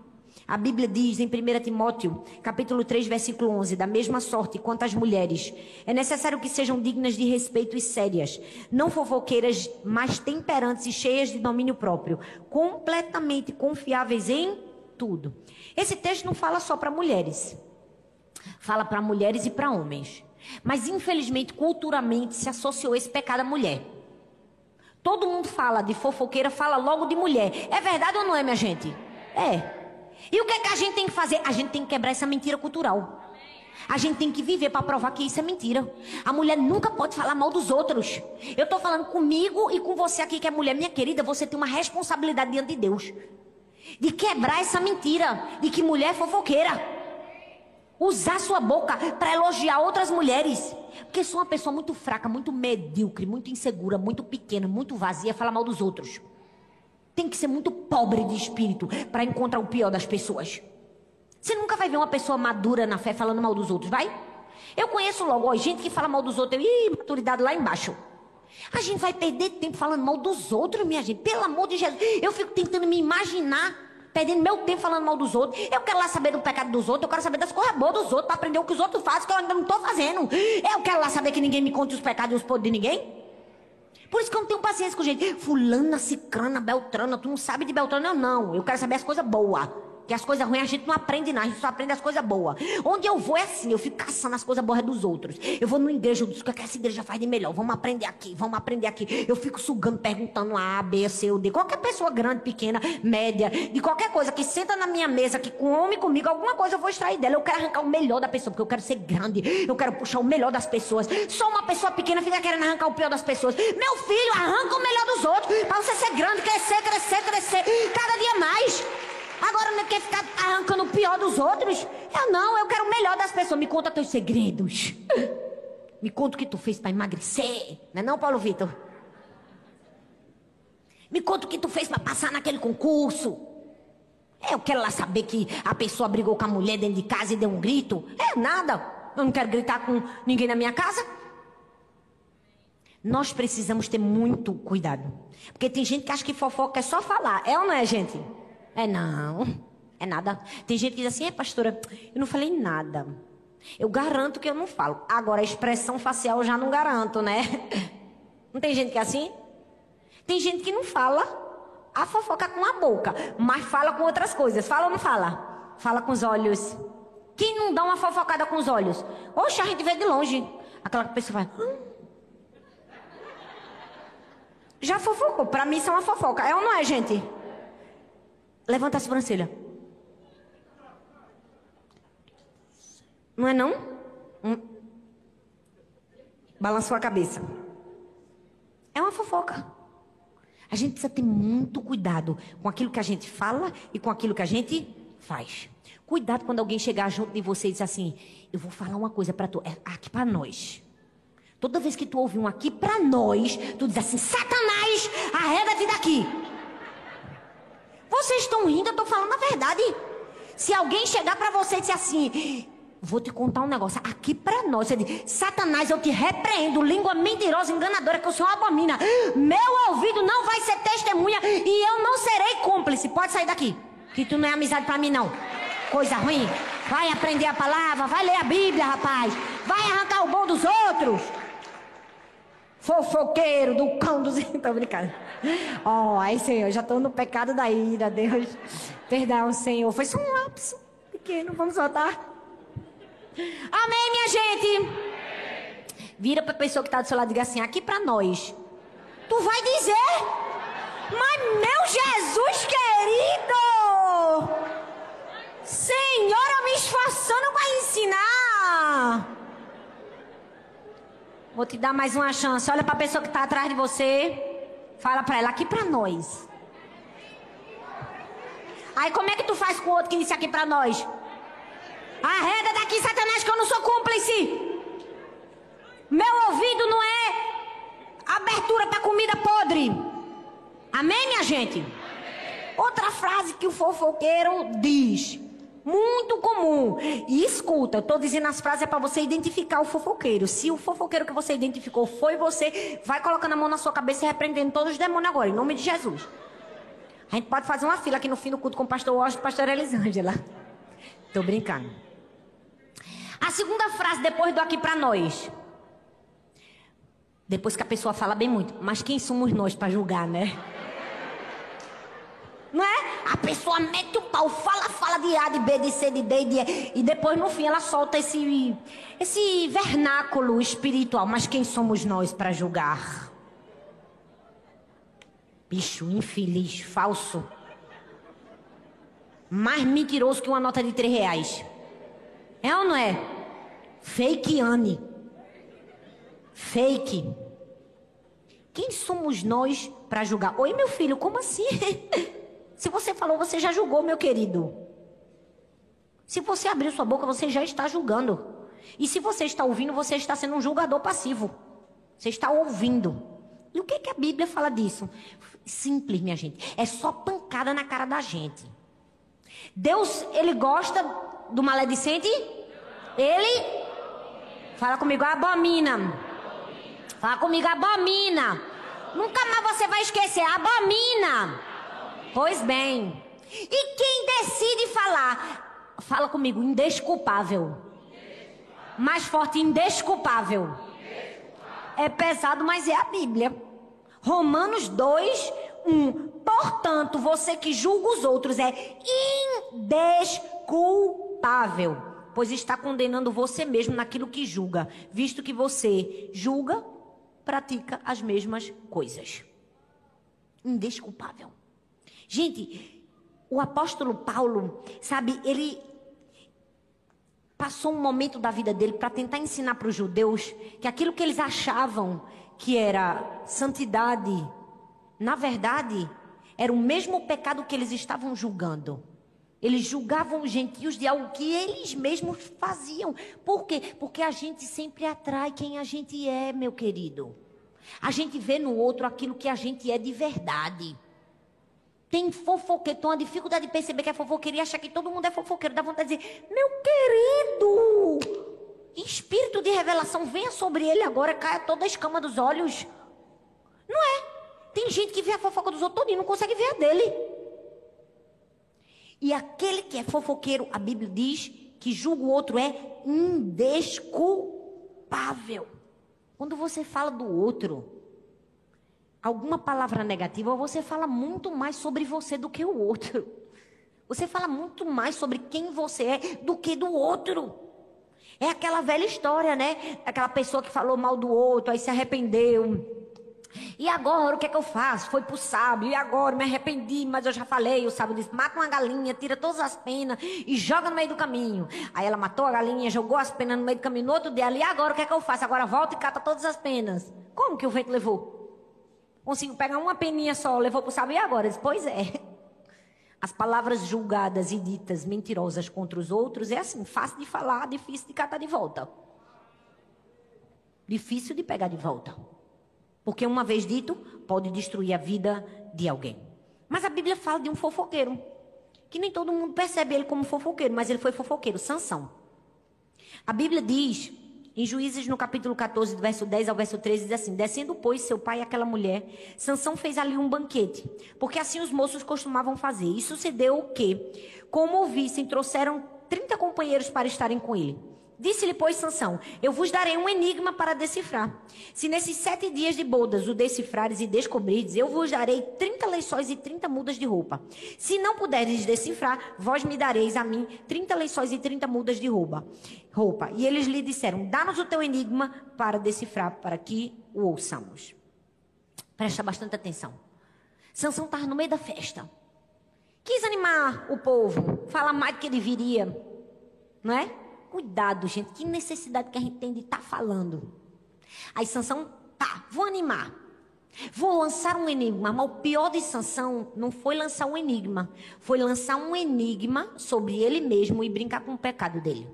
A Bíblia diz em 1 Timóteo, capítulo 3, versículo 11, da mesma sorte quanto as mulheres, é necessário que sejam dignas de respeito e sérias, não fofoqueiras, mas temperantes e cheias de domínio próprio, completamente confiáveis em tudo. Esse texto não fala só para mulheres. Fala para mulheres e para homens. Mas infelizmente, culturalmente se associou esse pecado à mulher. Todo mundo fala de fofoqueira, fala logo de mulher. É verdade ou não é, minha gente? É. E o que, é que a gente tem que fazer? A gente tem que quebrar essa mentira cultural. A gente tem que viver para provar que isso é mentira. A mulher nunca pode falar mal dos outros. Eu estou falando comigo e com você aqui que é mulher, minha querida, você tem uma responsabilidade diante de Deus. De quebrar essa mentira de que mulher é fofoqueira. Usar sua boca para elogiar outras mulheres. Porque sou uma pessoa muito fraca, muito medíocre, muito insegura, muito pequena, muito vazia, fala mal dos outros. Tem que ser muito pobre de espírito para encontrar o pior das pessoas. Você nunca vai ver uma pessoa madura na fé falando mal dos outros, vai? Eu conheço logo, ó, gente que fala mal dos outros, ih, maturidade lá embaixo. A gente vai perder tempo falando mal dos outros, minha gente. Pelo amor de Jesus. Eu fico tentando me imaginar, perdendo meu tempo falando mal dos outros. Eu quero lá saber do pecado dos outros, eu quero saber das coisas boas dos outros, para aprender o que os outros fazem, que eu ainda não estou fazendo. Eu quero lá saber que ninguém me conte os pecados e os podres de ninguém. Por isso que eu não tenho paciência com gente. Fulana, cicrana, beltrana, tu não sabe de beltrana, não. Eu quero saber as coisas boas. Que as coisas ruins a gente não aprende nada, a gente só aprende as coisas boas. Onde eu vou é assim, eu fico caçando as coisas boas dos outros. Eu vou numa igreja, eu digo, o que essa igreja faz de melhor? Vamos aprender aqui, vamos aprender aqui. Eu fico sugando, perguntando A, B, C, ou D. Qualquer pessoa grande, pequena, média, de qualquer coisa que senta na minha mesa, que come comigo, alguma coisa eu vou extrair dela. Eu quero arrancar o melhor da pessoa, porque eu quero ser grande. Eu quero puxar o melhor das pessoas. Só uma pessoa pequena fica querendo arrancar o pior das pessoas. Meu filho, arranca o melhor dos outros. Pra você ser grande, crescer, crescer, crescer. Cada dia mais. Agora não quer ficar arrancando o pior dos outros? Eu não, eu quero o melhor das pessoas. Me conta teus segredos. Me conta o que tu fez para emagrecer. Não é não, Paulo Vitor? Me conta o que tu fez para passar naquele concurso. Eu quero lá saber que a pessoa brigou com a mulher dentro de casa e deu um grito. É nada. Eu não quero gritar com ninguém na minha casa. Nós precisamos ter muito cuidado. Porque tem gente que acha que fofoca é só falar. É ou não é, gente? É não, é nada. Tem gente que diz assim, é pastora, eu não falei nada. Eu garanto que eu não falo. Agora, a expressão facial eu já não garanto, né? Não tem gente que é assim? Tem gente que não fala a fofoca com a boca, mas fala com outras coisas. Fala ou não fala? Fala com os olhos. Quem não dá uma fofocada com os olhos? Oxe, a gente vê de longe. Aquela pessoa vai. Hum? Já fofocou. Pra mim isso é uma fofoca. É ou não é, gente? Levanta a sobrancelha. Não é não? Hum. Balançou a cabeça. É uma fofoca. A gente precisa ter muito cuidado com aquilo que a gente fala e com aquilo que a gente faz. Cuidado quando alguém chegar junto de você e dizer assim: Eu vou falar uma coisa para tu, é aqui para nós. Toda vez que tu ouvir um aqui para nós, tu diz assim: Satanás, arreda-te daqui. Vocês estão rindo, eu estou falando a verdade. Se alguém chegar para você e disser assim, vou te contar um negócio aqui para nós. Você diz, Satanás, eu te repreendo, língua mentirosa, enganadora, que o senhor abomina. Meu ouvido não vai ser testemunha e eu não serei cúmplice. Pode sair daqui, que tu não é amizade para mim, não. Coisa ruim. Vai aprender a palavra, vai ler a Bíblia, rapaz. Vai arrancar o bom dos outros fofoqueiro do cão dos. Tô brincando. Ó, oh, aí, Senhor, já estou no pecado da ira, Deus. Perdão, Senhor. Foi só um lapso pequeno, vamos voltar. Amém, minha gente? Vira para a pessoa que está do seu lado e diga assim: aqui para nós. Tu vai dizer? Mas, meu Jesus querido! Senhora, me esforçando para ensinar. Vou te dar mais uma chance. Olha para a pessoa que está atrás de você. Fala para ela aqui para nós. Aí como é que tu faz com o outro que disse aqui para nós? Arreda daqui, Satanás, que eu não sou cúmplice. Meu ouvido não é abertura para comida podre. Amém, minha gente? Outra frase que o fofoqueiro diz. Muito comum. E escuta, eu estou dizendo as frases é para você identificar o fofoqueiro. Se o fofoqueiro que você identificou foi você, vai colocando a mão na sua cabeça e repreendendo todos os demônios agora, em nome de Jesus. A gente pode fazer uma fila aqui no fim do culto com o pastor Washington e a pastora Elisângela. Estou brincando. A segunda frase depois do aqui para nós. Depois que a pessoa fala bem muito, mas quem somos nós para julgar, né? Não é? A pessoa mete o pau, fala, fala de A, de B, de C, de D, de E, e depois no fim ela solta esse, esse vernáculo espiritual. Mas quem somos nós para julgar? Bicho infeliz, falso. Mais mentiroso que uma nota de três reais. É ou não é? Fake Anne. Fake. Quem somos nós para julgar? Oi, meu filho, como assim? Se você falou, você já julgou, meu querido. Se você abrir sua boca, você já está julgando. E se você está ouvindo, você está sendo um julgador passivo. Você está ouvindo. E o que, que a Bíblia fala disso? Simples, minha gente. É só pancada na cara da gente. Deus, ele gosta do maledicente? Ele fala comigo, abomina. Fala comigo, abomina. Nunca mais você vai esquecer, abomina. Pois bem. E quem decide falar? Fala comigo, indesculpável. Mais forte, indesculpável. É pesado, mas é a Bíblia. Romanos 2, 1. Portanto, você que julga os outros é indesculpável, pois está condenando você mesmo naquilo que julga, visto que você julga, pratica as mesmas coisas. Indesculpável. Gente, o apóstolo Paulo, sabe, ele passou um momento da vida dele para tentar ensinar para os judeus que aquilo que eles achavam que era santidade, na verdade, era o mesmo pecado que eles estavam julgando. Eles julgavam os gentios de algo que eles mesmos faziam. Por quê? Porque a gente sempre atrai quem a gente é, meu querido. A gente vê no outro aquilo que a gente é de verdade. Tem fofoqueiro, tem uma dificuldade de perceber que é fofoqueiro e achar que todo mundo é fofoqueiro. Dá vontade de dizer, meu querido, espírito de revelação, venha sobre ele agora, caia toda a escama dos olhos. Não é? Tem gente que vê a fofoca dos outros e não consegue ver a dele. E aquele que é fofoqueiro, a Bíblia diz que julga o outro é indesculpável. Quando você fala do outro, alguma palavra negativa, você fala muito mais sobre você do que o outro. Você fala muito mais sobre quem você é do que do outro. É aquela velha história, né? Aquela pessoa que falou mal do outro, aí se arrependeu. E agora o que é que eu faço? Foi pro sábio, e agora me arrependi, mas eu já falei. O sábio disse: mata uma galinha, tira todas as penas e joga no meio do caminho. Aí ela matou a galinha, jogou as penas no meio do caminho. No outro dia, e agora o que é que eu faço? Agora volta e cata todas as penas. Como que o vento levou? Consigo pegar uma peninha só, levou para o sábio e agora? Disse, pois é. As palavras julgadas e ditas mentirosas contra os outros é assim, fácil de falar, difícil de catar de volta. Difícil de pegar de volta. Porque uma vez dito, pode destruir a vida de alguém. Mas a Bíblia fala de um fofoqueiro. Que nem todo mundo percebe ele como fofoqueiro, mas ele foi fofoqueiro, Sansão. A Bíblia diz em Juízes, no capítulo 14, do verso 10 ao verso 13, diz assim: Descendo, pois, seu pai e aquela mulher, Sansão fez ali um banquete, porque assim os moços costumavam fazer. E sucedeu que, como ouvissem, trouxeram 30 companheiros para estarem com ele. Disse-lhe, pois, Sansão, eu vos darei um enigma para decifrar. Se nesses sete dias de bodas o decifrares e descobrirdes, eu vos darei trinta lençóis e trinta mudas de roupa. Se não puderes decifrar, vós me dareis a mim trinta lençóis e trinta mudas de roupa. roupa. E eles lhe disseram, dá-nos o teu enigma para decifrar, para que o ouçamos. Presta bastante atenção. Sansão estava no meio da festa. Quis animar o povo, falar mais do que deveria, não é? Cuidado, gente. Que necessidade que a gente tem de estar tá falando. Aí Sansão, tá, vou animar. Vou lançar um enigma, mas o pior de Sansão não foi lançar um enigma, foi lançar um enigma sobre ele mesmo e brincar com o pecado dele.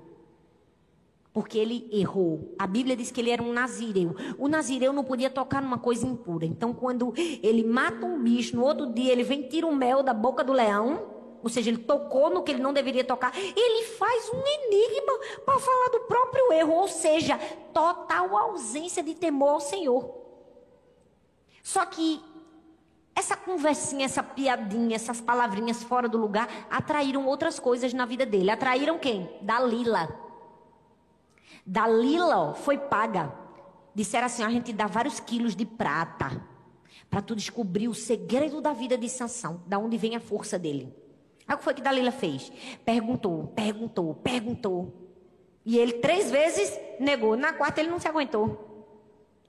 Porque ele errou. A Bíblia diz que ele era um nazireu. O nazireu não podia tocar numa coisa impura. Então, quando ele mata um bicho, no outro dia ele vem tira o mel da boca do leão. Ou seja, ele tocou no que ele não deveria tocar. Ele faz um enigma para falar do próprio erro. Ou seja, total ausência de temor ao Senhor. Só que essa conversinha, essa piadinha, essas palavrinhas fora do lugar atraíram outras coisas na vida dele. Atraíram quem? Dalila. Dalila foi paga. Disseram assim: a gente dá vários quilos de prata para tu descobrir o segredo da vida de Sansão, da onde vem a força dele. Aí o que foi que Dalila fez? Perguntou, perguntou, perguntou. E ele três vezes negou. Na quarta ele não se aguentou.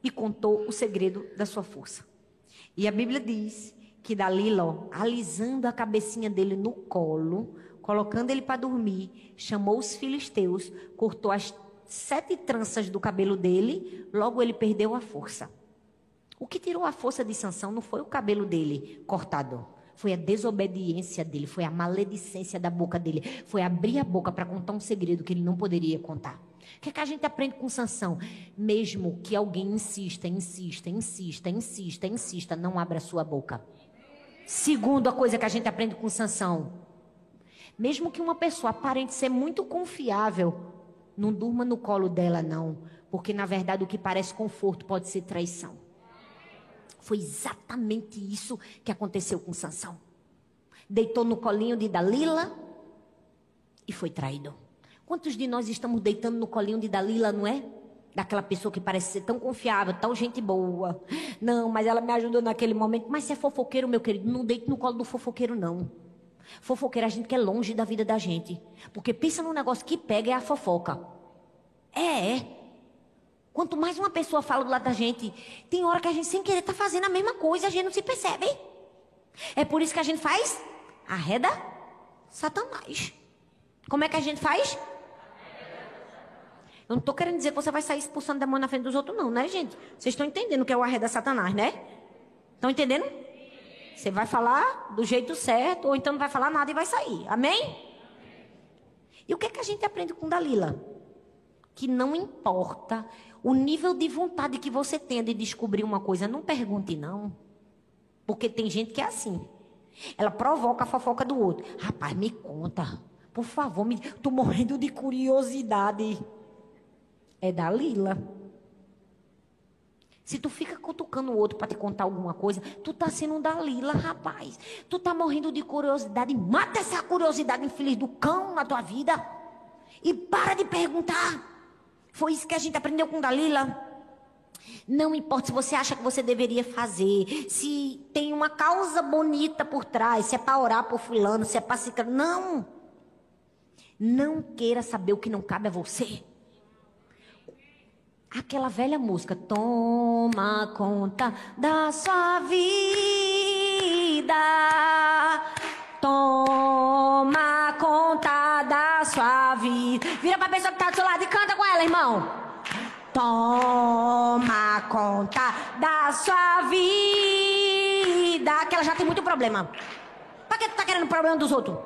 E contou o segredo da sua força. E a Bíblia diz que Dalila, ó, alisando a cabecinha dele no colo, colocando ele para dormir, chamou os filisteus, cortou as sete tranças do cabelo dele, logo ele perdeu a força. O que tirou a força de Sansão não foi o cabelo dele cortado, foi a desobediência dele, foi a maledicência da boca dele, foi abrir a boca para contar um segredo que ele não poderia contar. O que, é que a gente aprende com Sansão? Mesmo que alguém insista, insista, insista, insista, insista, não abra sua boca. Segundo a coisa que a gente aprende com Sansão, mesmo que uma pessoa aparente ser muito confiável, não durma no colo dela não, porque na verdade o que parece conforto pode ser traição. Foi exatamente isso que aconteceu com Sansão. Deitou no colinho de Dalila e foi traído. Quantos de nós estamos deitando no colinho de Dalila, não é? Daquela pessoa que parece ser tão confiável, tão gente boa. Não, mas ela me ajudou naquele momento. Mas se é fofoqueiro, meu querido, não deite no colo do fofoqueiro, não. Fofoqueiro, a gente quer longe da vida da gente. Porque pensa num negócio que pega é a fofoca. É, é. Quanto mais uma pessoa fala do lado da gente, tem hora que a gente sem querer tá fazendo a mesma coisa, a gente não se percebe. É por isso que a gente faz arreda Satanás. Como é que a gente faz? Eu não estou querendo dizer que você vai sair expulsando demônio na frente dos outros, não, né, gente? Vocês estão entendendo o que é o arreda Satanás, né? Estão entendendo? Você vai falar do jeito certo, ou então não vai falar nada e vai sair. Amém? E o que é que a gente aprende com Dalila? Que não importa o nível de vontade que você tenha de descobrir uma coisa, não pergunte não. Porque tem gente que é assim. Ela provoca a fofoca do outro. Rapaz, me conta. Por favor, me... tô morrendo de curiosidade. É Dalila. Se tu fica cutucando o outro para te contar alguma coisa, tu tá sendo um Dalila, rapaz. Tu tá morrendo de curiosidade. Mata essa curiosidade infeliz do cão na tua vida. E para de perguntar. Foi isso que a gente aprendeu com Dalila. Não importa se você acha que você deveria fazer, se tem uma causa bonita por trás, se é para orar por fulano, se é para se... Não. Não queira saber o que não cabe a você. Aquela velha música, toma conta da sua vida. Toma sua vida. Vira pra pessoa que tá do seu lado e canta com ela, irmão. Toma conta da sua vida. Que ela já tem muito problema. Pra que tu tá querendo problema dos outros?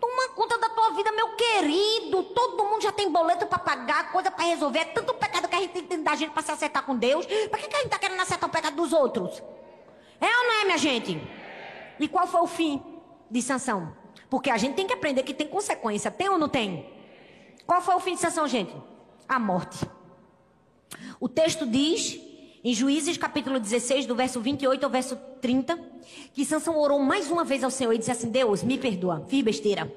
Toma conta da tua vida, meu querido. Todo mundo já tem boleto para pagar, coisa para resolver. É tanto pecado que a gente tem da gente para se acertar com Deus. Para que, que a gente tá querendo acertar o pecado dos outros? É ou não é, minha gente? E qual foi o fim de Sansão? Porque a gente tem que aprender que tem consequência. Tem ou não tem? Qual foi o fim de Sansão, gente? A morte. O texto diz, em Juízes capítulo 16, do verso 28 ao verso 30, que Sansão orou mais uma vez ao Senhor e disse assim: Deus, me perdoa, fiz besteira.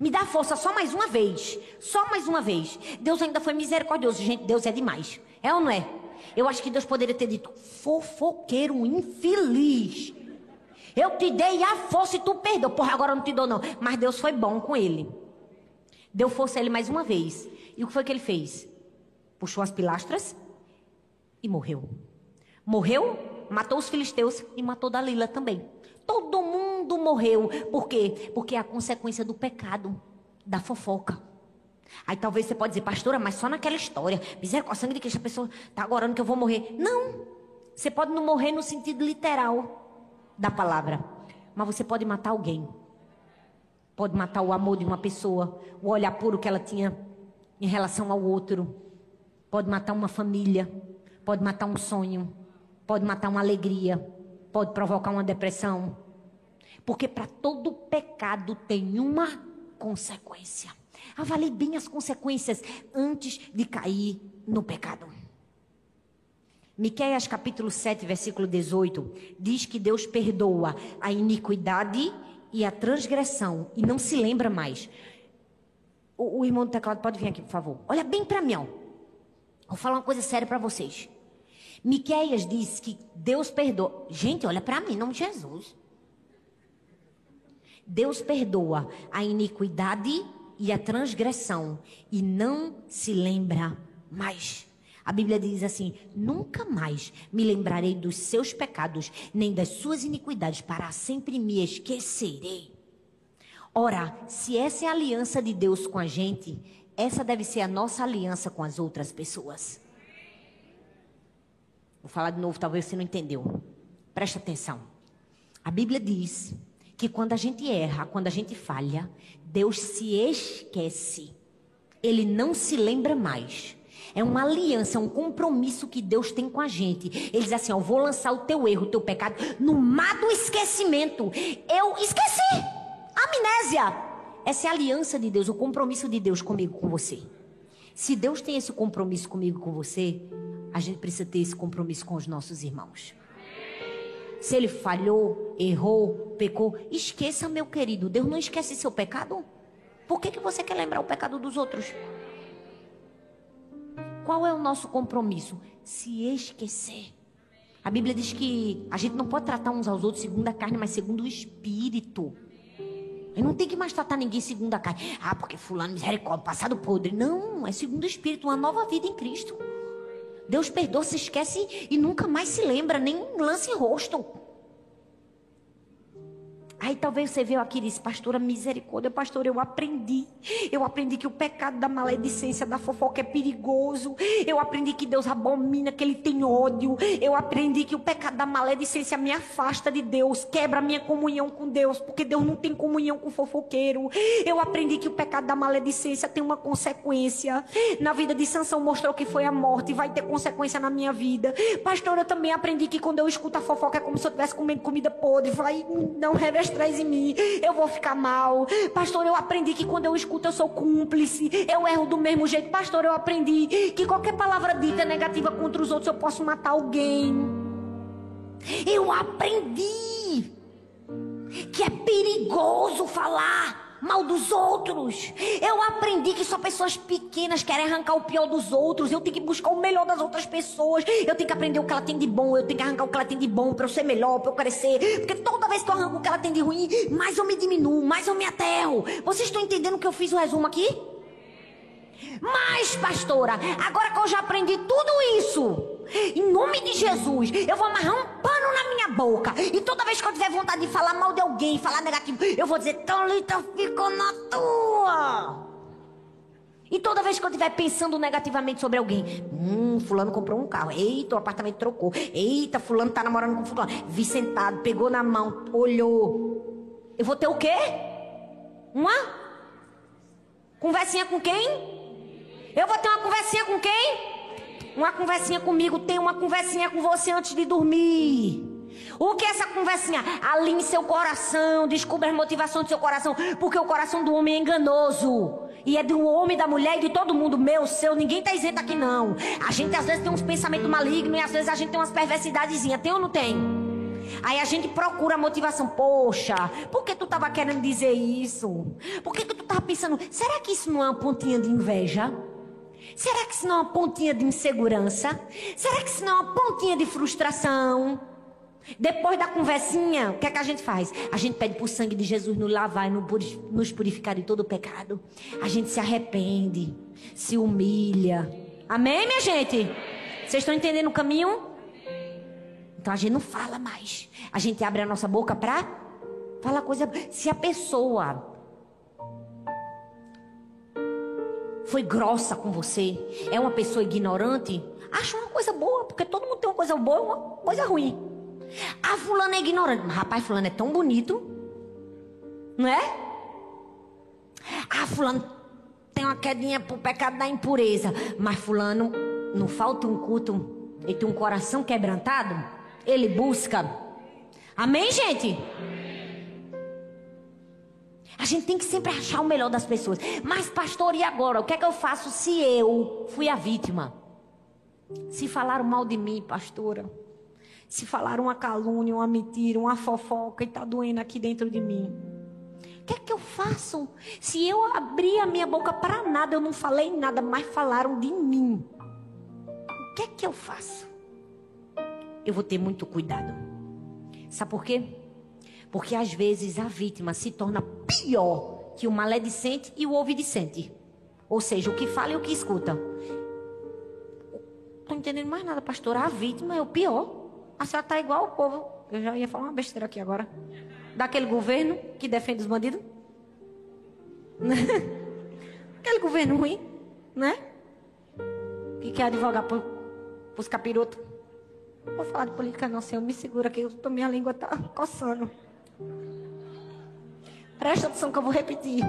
Me dá força só mais uma vez. Só mais uma vez. Deus ainda foi misericordioso. Gente, Deus é demais. É ou não é? Eu acho que Deus poderia ter dito: fofoqueiro infeliz. Eu te dei a força e tu perdeu. Porra, agora eu não te dou, não. Mas Deus foi bom com ele. Deu força a ele mais uma vez. E o que foi que ele fez? Puxou as pilastras e morreu. Morreu, matou os filisteus e matou Dalila também. Todo mundo morreu. Por quê? Porque é a consequência do pecado, da fofoca. Aí talvez você pode dizer, pastora, mas só naquela história. Misericórdia, sangue de que essa pessoa está agora que eu vou morrer. Não. Você pode não morrer no sentido literal da palavra. Mas você pode matar alguém. Pode matar o amor de uma pessoa, o olhar puro que ela tinha em relação ao outro. Pode matar uma família, pode matar um sonho, pode matar uma alegria, pode provocar uma depressão. Porque para todo pecado tem uma consequência. Avalie bem as consequências antes de cair no pecado. Miqueias capítulo 7, versículo 18, diz que Deus perdoa a iniquidade e a transgressão e não se lembra mais. O, o irmão do teclado pode vir aqui, por favor. Olha bem para mim, ó. Vou falar uma coisa séria para vocês. Miqueias diz que Deus perdoa. Gente, olha para mim, em nome de Jesus. Deus perdoa a iniquidade e a transgressão e não se lembra mais. A Bíblia diz assim: Nunca mais me lembrarei dos seus pecados, nem das suas iniquidades, para sempre me esquecerei. Ora, se essa é a aliança de Deus com a gente, essa deve ser a nossa aliança com as outras pessoas. Vou falar de novo, talvez você não entendeu. Presta atenção. A Bíblia diz que quando a gente erra, quando a gente falha, Deus se esquece. Ele não se lembra mais. É uma aliança, é um compromisso que Deus tem com a gente. Ele diz assim: ó, vou lançar o teu erro, o teu pecado no mar do esquecimento. Eu esqueci. Amnésia. Essa é a aliança de Deus, o compromisso de Deus comigo, com você. Se Deus tem esse compromisso comigo, com você, a gente precisa ter esse compromisso com os nossos irmãos. Se ele falhou, errou, pecou, esqueça, meu querido. Deus não esquece seu pecado. Por que, que você quer lembrar o pecado dos outros? Qual é o nosso compromisso? Se esquecer. A Bíblia diz que a gente não pode tratar uns aos outros segundo a carne, mas segundo o espírito. E não tem que mais tratar ninguém segundo a carne. Ah, porque fulano misericórdia, passado podre. Não, é segundo o espírito, uma nova vida em Cristo. Deus perdoa, se esquece e nunca mais se lembra, nem lance rosto. Aí talvez você veio aqui e disse, pastora, misericórdia, pastor, eu aprendi. Eu aprendi que o pecado da maledicência, da fofoca é perigoso. Eu aprendi que Deus abomina, que Ele tem ódio. Eu aprendi que o pecado da maledicência me afasta de Deus, quebra minha comunhão com Deus, porque Deus não tem comunhão com fofoqueiro. Eu aprendi que o pecado da maledicência tem uma consequência. Na vida de Sansão mostrou que foi a morte e vai ter consequência na minha vida. Pastor, eu também aprendi que quando eu escuto a fofoca é como se eu estivesse comendo comida podre. Vai, não reveste traz em mim, eu vou ficar mal. Pastor, eu aprendi que quando eu escuto eu sou cúmplice, eu erro do mesmo jeito. Pastor, eu aprendi que qualquer palavra dita negativa contra os outros eu posso matar alguém. Eu aprendi que é perigoso falar mal dos outros. Eu aprendi que só pessoas pequenas querem arrancar o pior dos outros. Eu tenho que buscar o melhor das outras pessoas. Eu tenho que aprender o que ela tem de bom. Eu tenho que arrancar o que ela tem de bom para eu ser melhor, para eu crescer. Porque toda vez que eu arranco o que ela tem de ruim, mais eu me diminuo, mais eu me aterro. Vocês estão entendendo que eu fiz o resumo aqui? Mas, pastora, agora que eu já aprendi tudo isso, em nome de Jesus, eu vou amarrar um pano na minha boca. E toda vez que eu tiver vontade de falar mal de alguém, falar negativo, eu vou dizer, Thalita, ficou na tua. E toda vez que eu estiver pensando negativamente sobre alguém, hum, fulano comprou um carro, eita, o apartamento trocou, eita, fulano tá namorando com fulano, vi sentado, pegou na mão, olhou. Eu vou ter o quê? Uma? Conversinha com quem? Eu vou ter uma conversinha com quem? Uma conversinha comigo. Tem uma conversinha com você antes de dormir. O que é essa conversinha? Alinhe seu coração, descubra as motivações do seu coração, porque o coração do homem é enganoso. E é do homem, da mulher e de todo mundo, meu, seu, ninguém tá isento aqui não. A gente às vezes tem uns pensamentos malignos e às vezes a gente tem umas perversidadezinhas, tem ou não tem? Aí a gente procura a motivação. Poxa, por que tu tava querendo dizer isso? Por que, que tu tava pensando, será que isso não é uma pontinha de inveja? Será que isso não é uma pontinha de insegurança? Será que isso não é uma pontinha de frustração? Depois da conversinha, o que é que a gente faz? A gente pede para o sangue de Jesus nos lavar e nos purificar de todo o pecado. A gente se arrepende, se humilha. Amém, minha gente? Vocês estão entendendo o caminho? Então a gente não fala mais. A gente abre a nossa boca para falar coisa. Se a pessoa foi grossa com você, é uma pessoa ignorante, acha uma coisa boa, porque todo mundo tem uma coisa boa e uma coisa ruim. A fulana é ignorante. Rapaz, fulano é tão bonito. Não é? Ah, fulano tem uma quedinha pro pecado da impureza. Mas fulano, não falta um culto, ele tem um coração quebrantado, ele busca. Amém, gente? A gente tem que sempre achar o melhor das pessoas. Mas, pastor, e agora? O que é que eu faço se eu fui a vítima? Se falaram mal de mim, pastora. Se falaram uma calúnia, uma mentira, uma fofoca e está doendo aqui dentro de mim. O que é que eu faço? Se eu abrir a minha boca para nada, eu não falei nada, mas falaram de mim. O que é que eu faço? Eu vou ter muito cuidado. Sabe por quê? Porque às vezes a vítima se torna pior que o maledicente e o ouvidicente. Ou seja, o que fala e o que escuta. Não tô entendendo mais nada, pastor. A vítima é o pior. A senhora tá igual o povo. Eu já ia falar uma besteira aqui agora daquele governo que defende os bandidos? Aquele governo ruim, né? Que quer advogar para os capirotos. Vou falar de política não, senhor. Me segura aqui, a minha língua tá coçando. Presta atenção que eu vou repetir.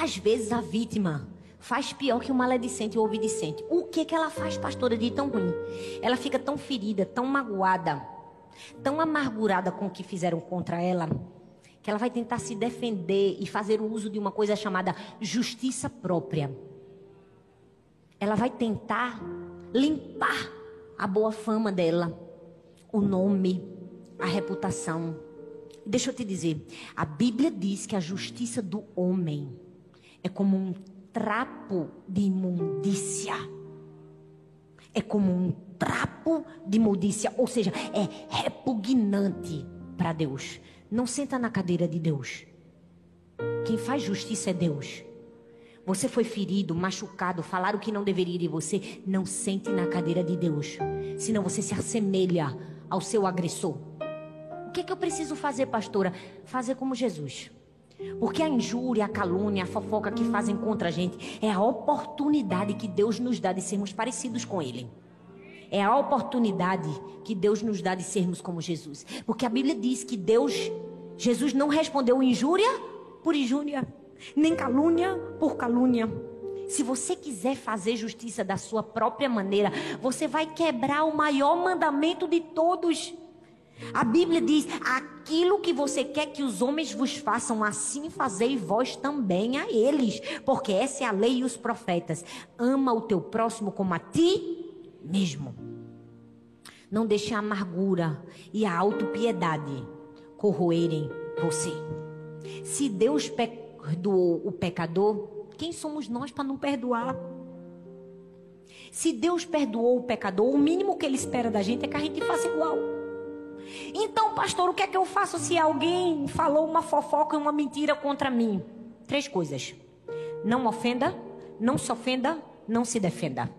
Às vezes a vítima faz pior que o maledicente ou o obedicente. O que que ela faz, pastora, de tão ruim? Ela fica tão ferida, tão magoada tão amargurada com o que fizeram contra ela, que ela vai tentar se defender e fazer o uso de uma coisa chamada justiça própria. Ela vai tentar limpar a boa fama dela, o nome, a reputação. Deixa eu te dizer, a Bíblia diz que a justiça do homem é como um trapo de imundícia. É como um trapo de imundícia, ou seja, é repugnante para Deus. Não senta na cadeira de Deus. Quem faz justiça é Deus. Você foi ferido, machucado, falaram que não deveria de você, não sente na cadeira de Deus. Senão você se assemelha ao seu agressor. Que, é que eu preciso fazer, pastora? Fazer como Jesus. Porque a injúria, a calúnia, a fofoca que fazem contra a gente é a oportunidade que Deus nos dá de sermos parecidos com Ele. É a oportunidade que Deus nos dá de sermos como Jesus. Porque a Bíblia diz que Deus, Jesus não respondeu injúria por injúria, nem calúnia por calúnia. Se você quiser fazer justiça da sua própria maneira, você vai quebrar o maior mandamento de todos. A Bíblia diz: aquilo que você quer que os homens vos façam, assim fazei vós também a eles, porque essa é a lei e os profetas. Ama o teu próximo como a ti mesmo. Não deixe a amargura e a autopiedade corroerem você. Se Deus perdoou o pecador, quem somos nós para não perdoar? Se Deus perdoou o pecador, o mínimo que ele espera da gente é que a gente faça igual. Então, pastor, o que é que eu faço se alguém falou uma fofoca e uma mentira contra mim? Três coisas: não ofenda, não se ofenda, não se defenda.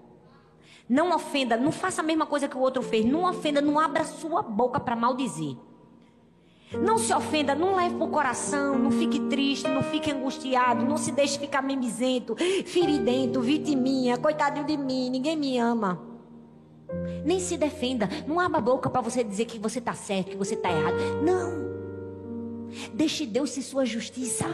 Não ofenda, não faça a mesma coisa que o outro fez. Não ofenda, não abra sua boca para maldizer. Não se ofenda, não leve para o coração, não fique triste, não fique angustiado, não se deixe ficar mimizento, feridento, vitiminha, coitadinho de mim, ninguém me ama. Nem se defenda, não abra a boca para você dizer que você está certo, que você está errado. Não. Deixe Deus ser sua justiça.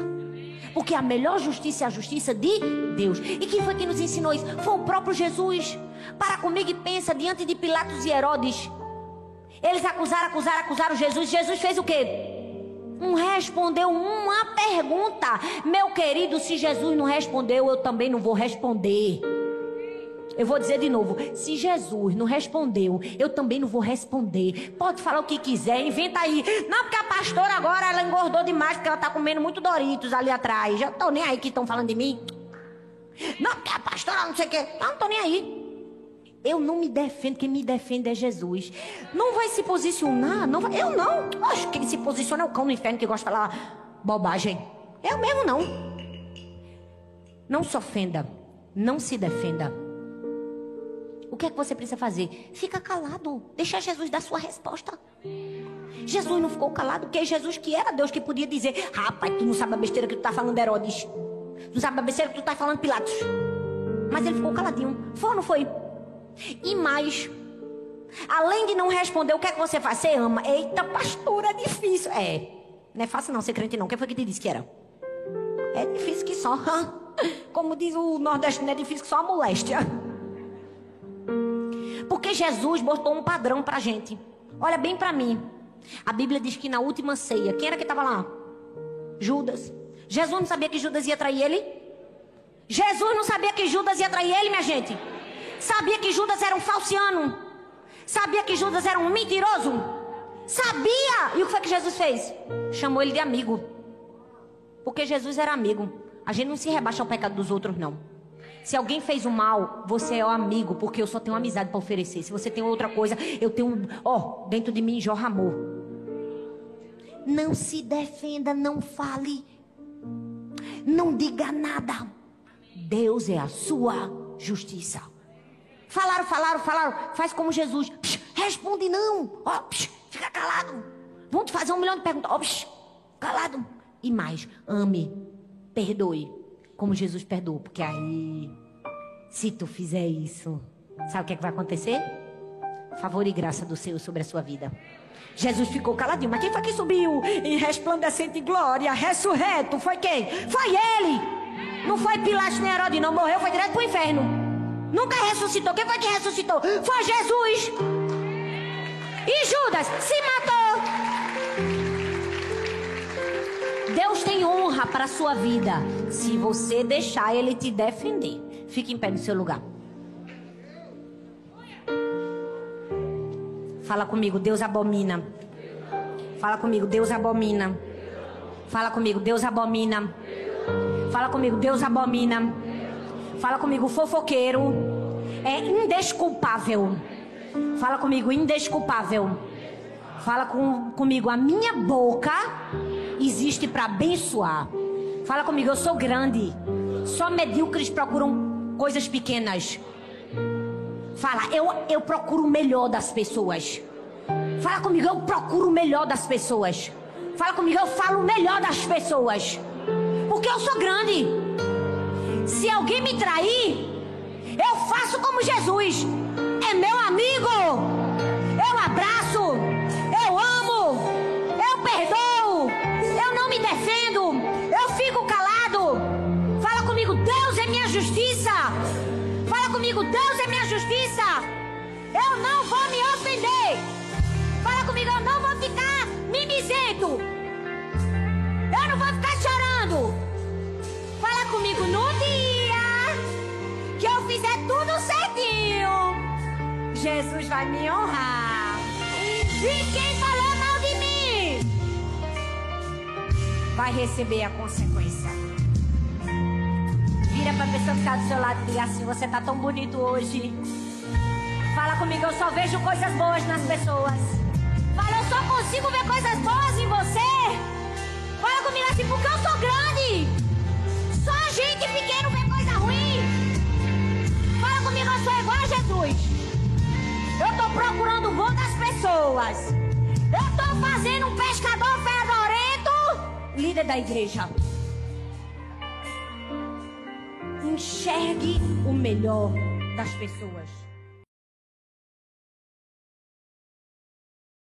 Porque a melhor justiça é a justiça de Deus. E quem foi que nos ensinou isso? Foi o próprio Jesus. Para comigo e pensa diante de Pilatos e Herodes. Eles acusaram, acusaram, acusaram Jesus. Jesus fez o quê? Um respondeu uma pergunta. Meu querido, se Jesus não respondeu, eu também não vou responder. Eu vou dizer de novo: se Jesus não respondeu, eu também não vou responder. Pode falar o que quiser, inventa aí. Não, porque a pastora agora ela engordou demais, porque ela tá comendo muito Doritos ali atrás. Já tô nem aí que estão falando de mim. Não, porque a pastora não sei o quê. Não, tô nem aí. Eu não me defendo, quem me defende é Jesus. Não vai se posicionar, não vai, eu não. Acho que quem se posiciona é o cão no inferno que gosta de falar bobagem. Eu mesmo não. Não se ofenda, não se defenda. Que é que você precisa fazer? Fica calado. Deixa Jesus dar sua resposta. Jesus não ficou calado, porque Jesus que era Deus que podia dizer: Rapaz, tu não sabe a besteira que tu está falando, Herodes. Tu não sabe a besteira que tu está falando, Pilatos. Mas ele ficou caladinho. Foi ou não foi? E mais, além de não responder, o que é que você faz? Você ama. Eita, pastor, é difícil. É, não é fácil não ser crente não. Quem foi que te disse que era? É difícil que só. Como diz o nordestino, é difícil que só a moléstia. Jesus botou um padrão pra gente. Olha bem pra mim. A Bíblia diz que na última ceia, quem era que estava lá? Judas. Jesus não sabia que Judas ia trair ele? Jesus não sabia que Judas ia trair ele, minha gente? Sabia que Judas era um falciano? Sabia que Judas era um mentiroso? Sabia! E o que foi que Jesus fez? Chamou ele de amigo. Porque Jesus era amigo. A gente não se rebaixa ao pecado dos outros, não. Se alguém fez o mal, você é o amigo, porque eu só tenho amizade para oferecer. Se você tem outra coisa, eu tenho, ó, oh, dentro de mim jorra amor. Não se defenda, não fale. Não diga nada. Deus é a sua justiça. Falaram, falaram, falaram. Faz como Jesus. Psh, responde não. Ó, psh, fica calado. Vão te fazer um milhão de perguntas. Ó, psh, calado. E mais, ame, perdoe, como Jesus perdoou. Porque aí, se tu fizer isso, sabe o que, é que vai acontecer? Favor e graça do Senhor sobre a sua vida. Jesus ficou caladinho. Mas quem foi que subiu em resplandecente glória, ressurreto? Foi quem? Foi ele. Não foi Pilatos nem Herodes, não. Morreu, foi direto para o inferno. Nunca ressuscitou. Quem foi que ressuscitou? Foi Jesus. E Judas se matou. Deus tem honra para a sua vida. Se você deixar ele te defender. Fique em pé no seu lugar. Fala comigo, Deus abomina. Fala comigo, Deus abomina. Fala comigo, Deus abomina. Fala comigo, Deus abomina. Fala comigo, fofoqueiro é indesculpável. Fala comigo, indesculpável. Fala com, comigo, a minha boca existe para abençoar. Fala comigo, eu sou grande. Só medíocres procuram coisas pequenas. Fala, eu, eu procuro o melhor das pessoas. Fala comigo, eu procuro o melhor das pessoas. Fala comigo, eu falo o melhor das pessoas. Porque eu sou grande. Se alguém me trair, eu faço como Jesus. É meu amigo. Eu não vou ficar mimizento. Eu não vou ficar chorando. Fala comigo no dia que eu fizer tudo certinho. Jesus vai me honrar. E quem falou mal de mim vai receber a consequência. Vira pra pessoa que tá do seu lado e diga assim: Você tá tão bonito hoje. Fala comigo, eu só vejo coisas boas nas pessoas. Fala, eu só consigo ver coisas boas em você. Fala comigo assim, porque eu sou grande. Só gente pequeno vê coisa ruim. Fala comigo, eu sou igual a Jesus. Eu tô procurando o bom das pessoas. Eu tô fazendo um pescador fedorento, líder da igreja. Enxergue o melhor das pessoas.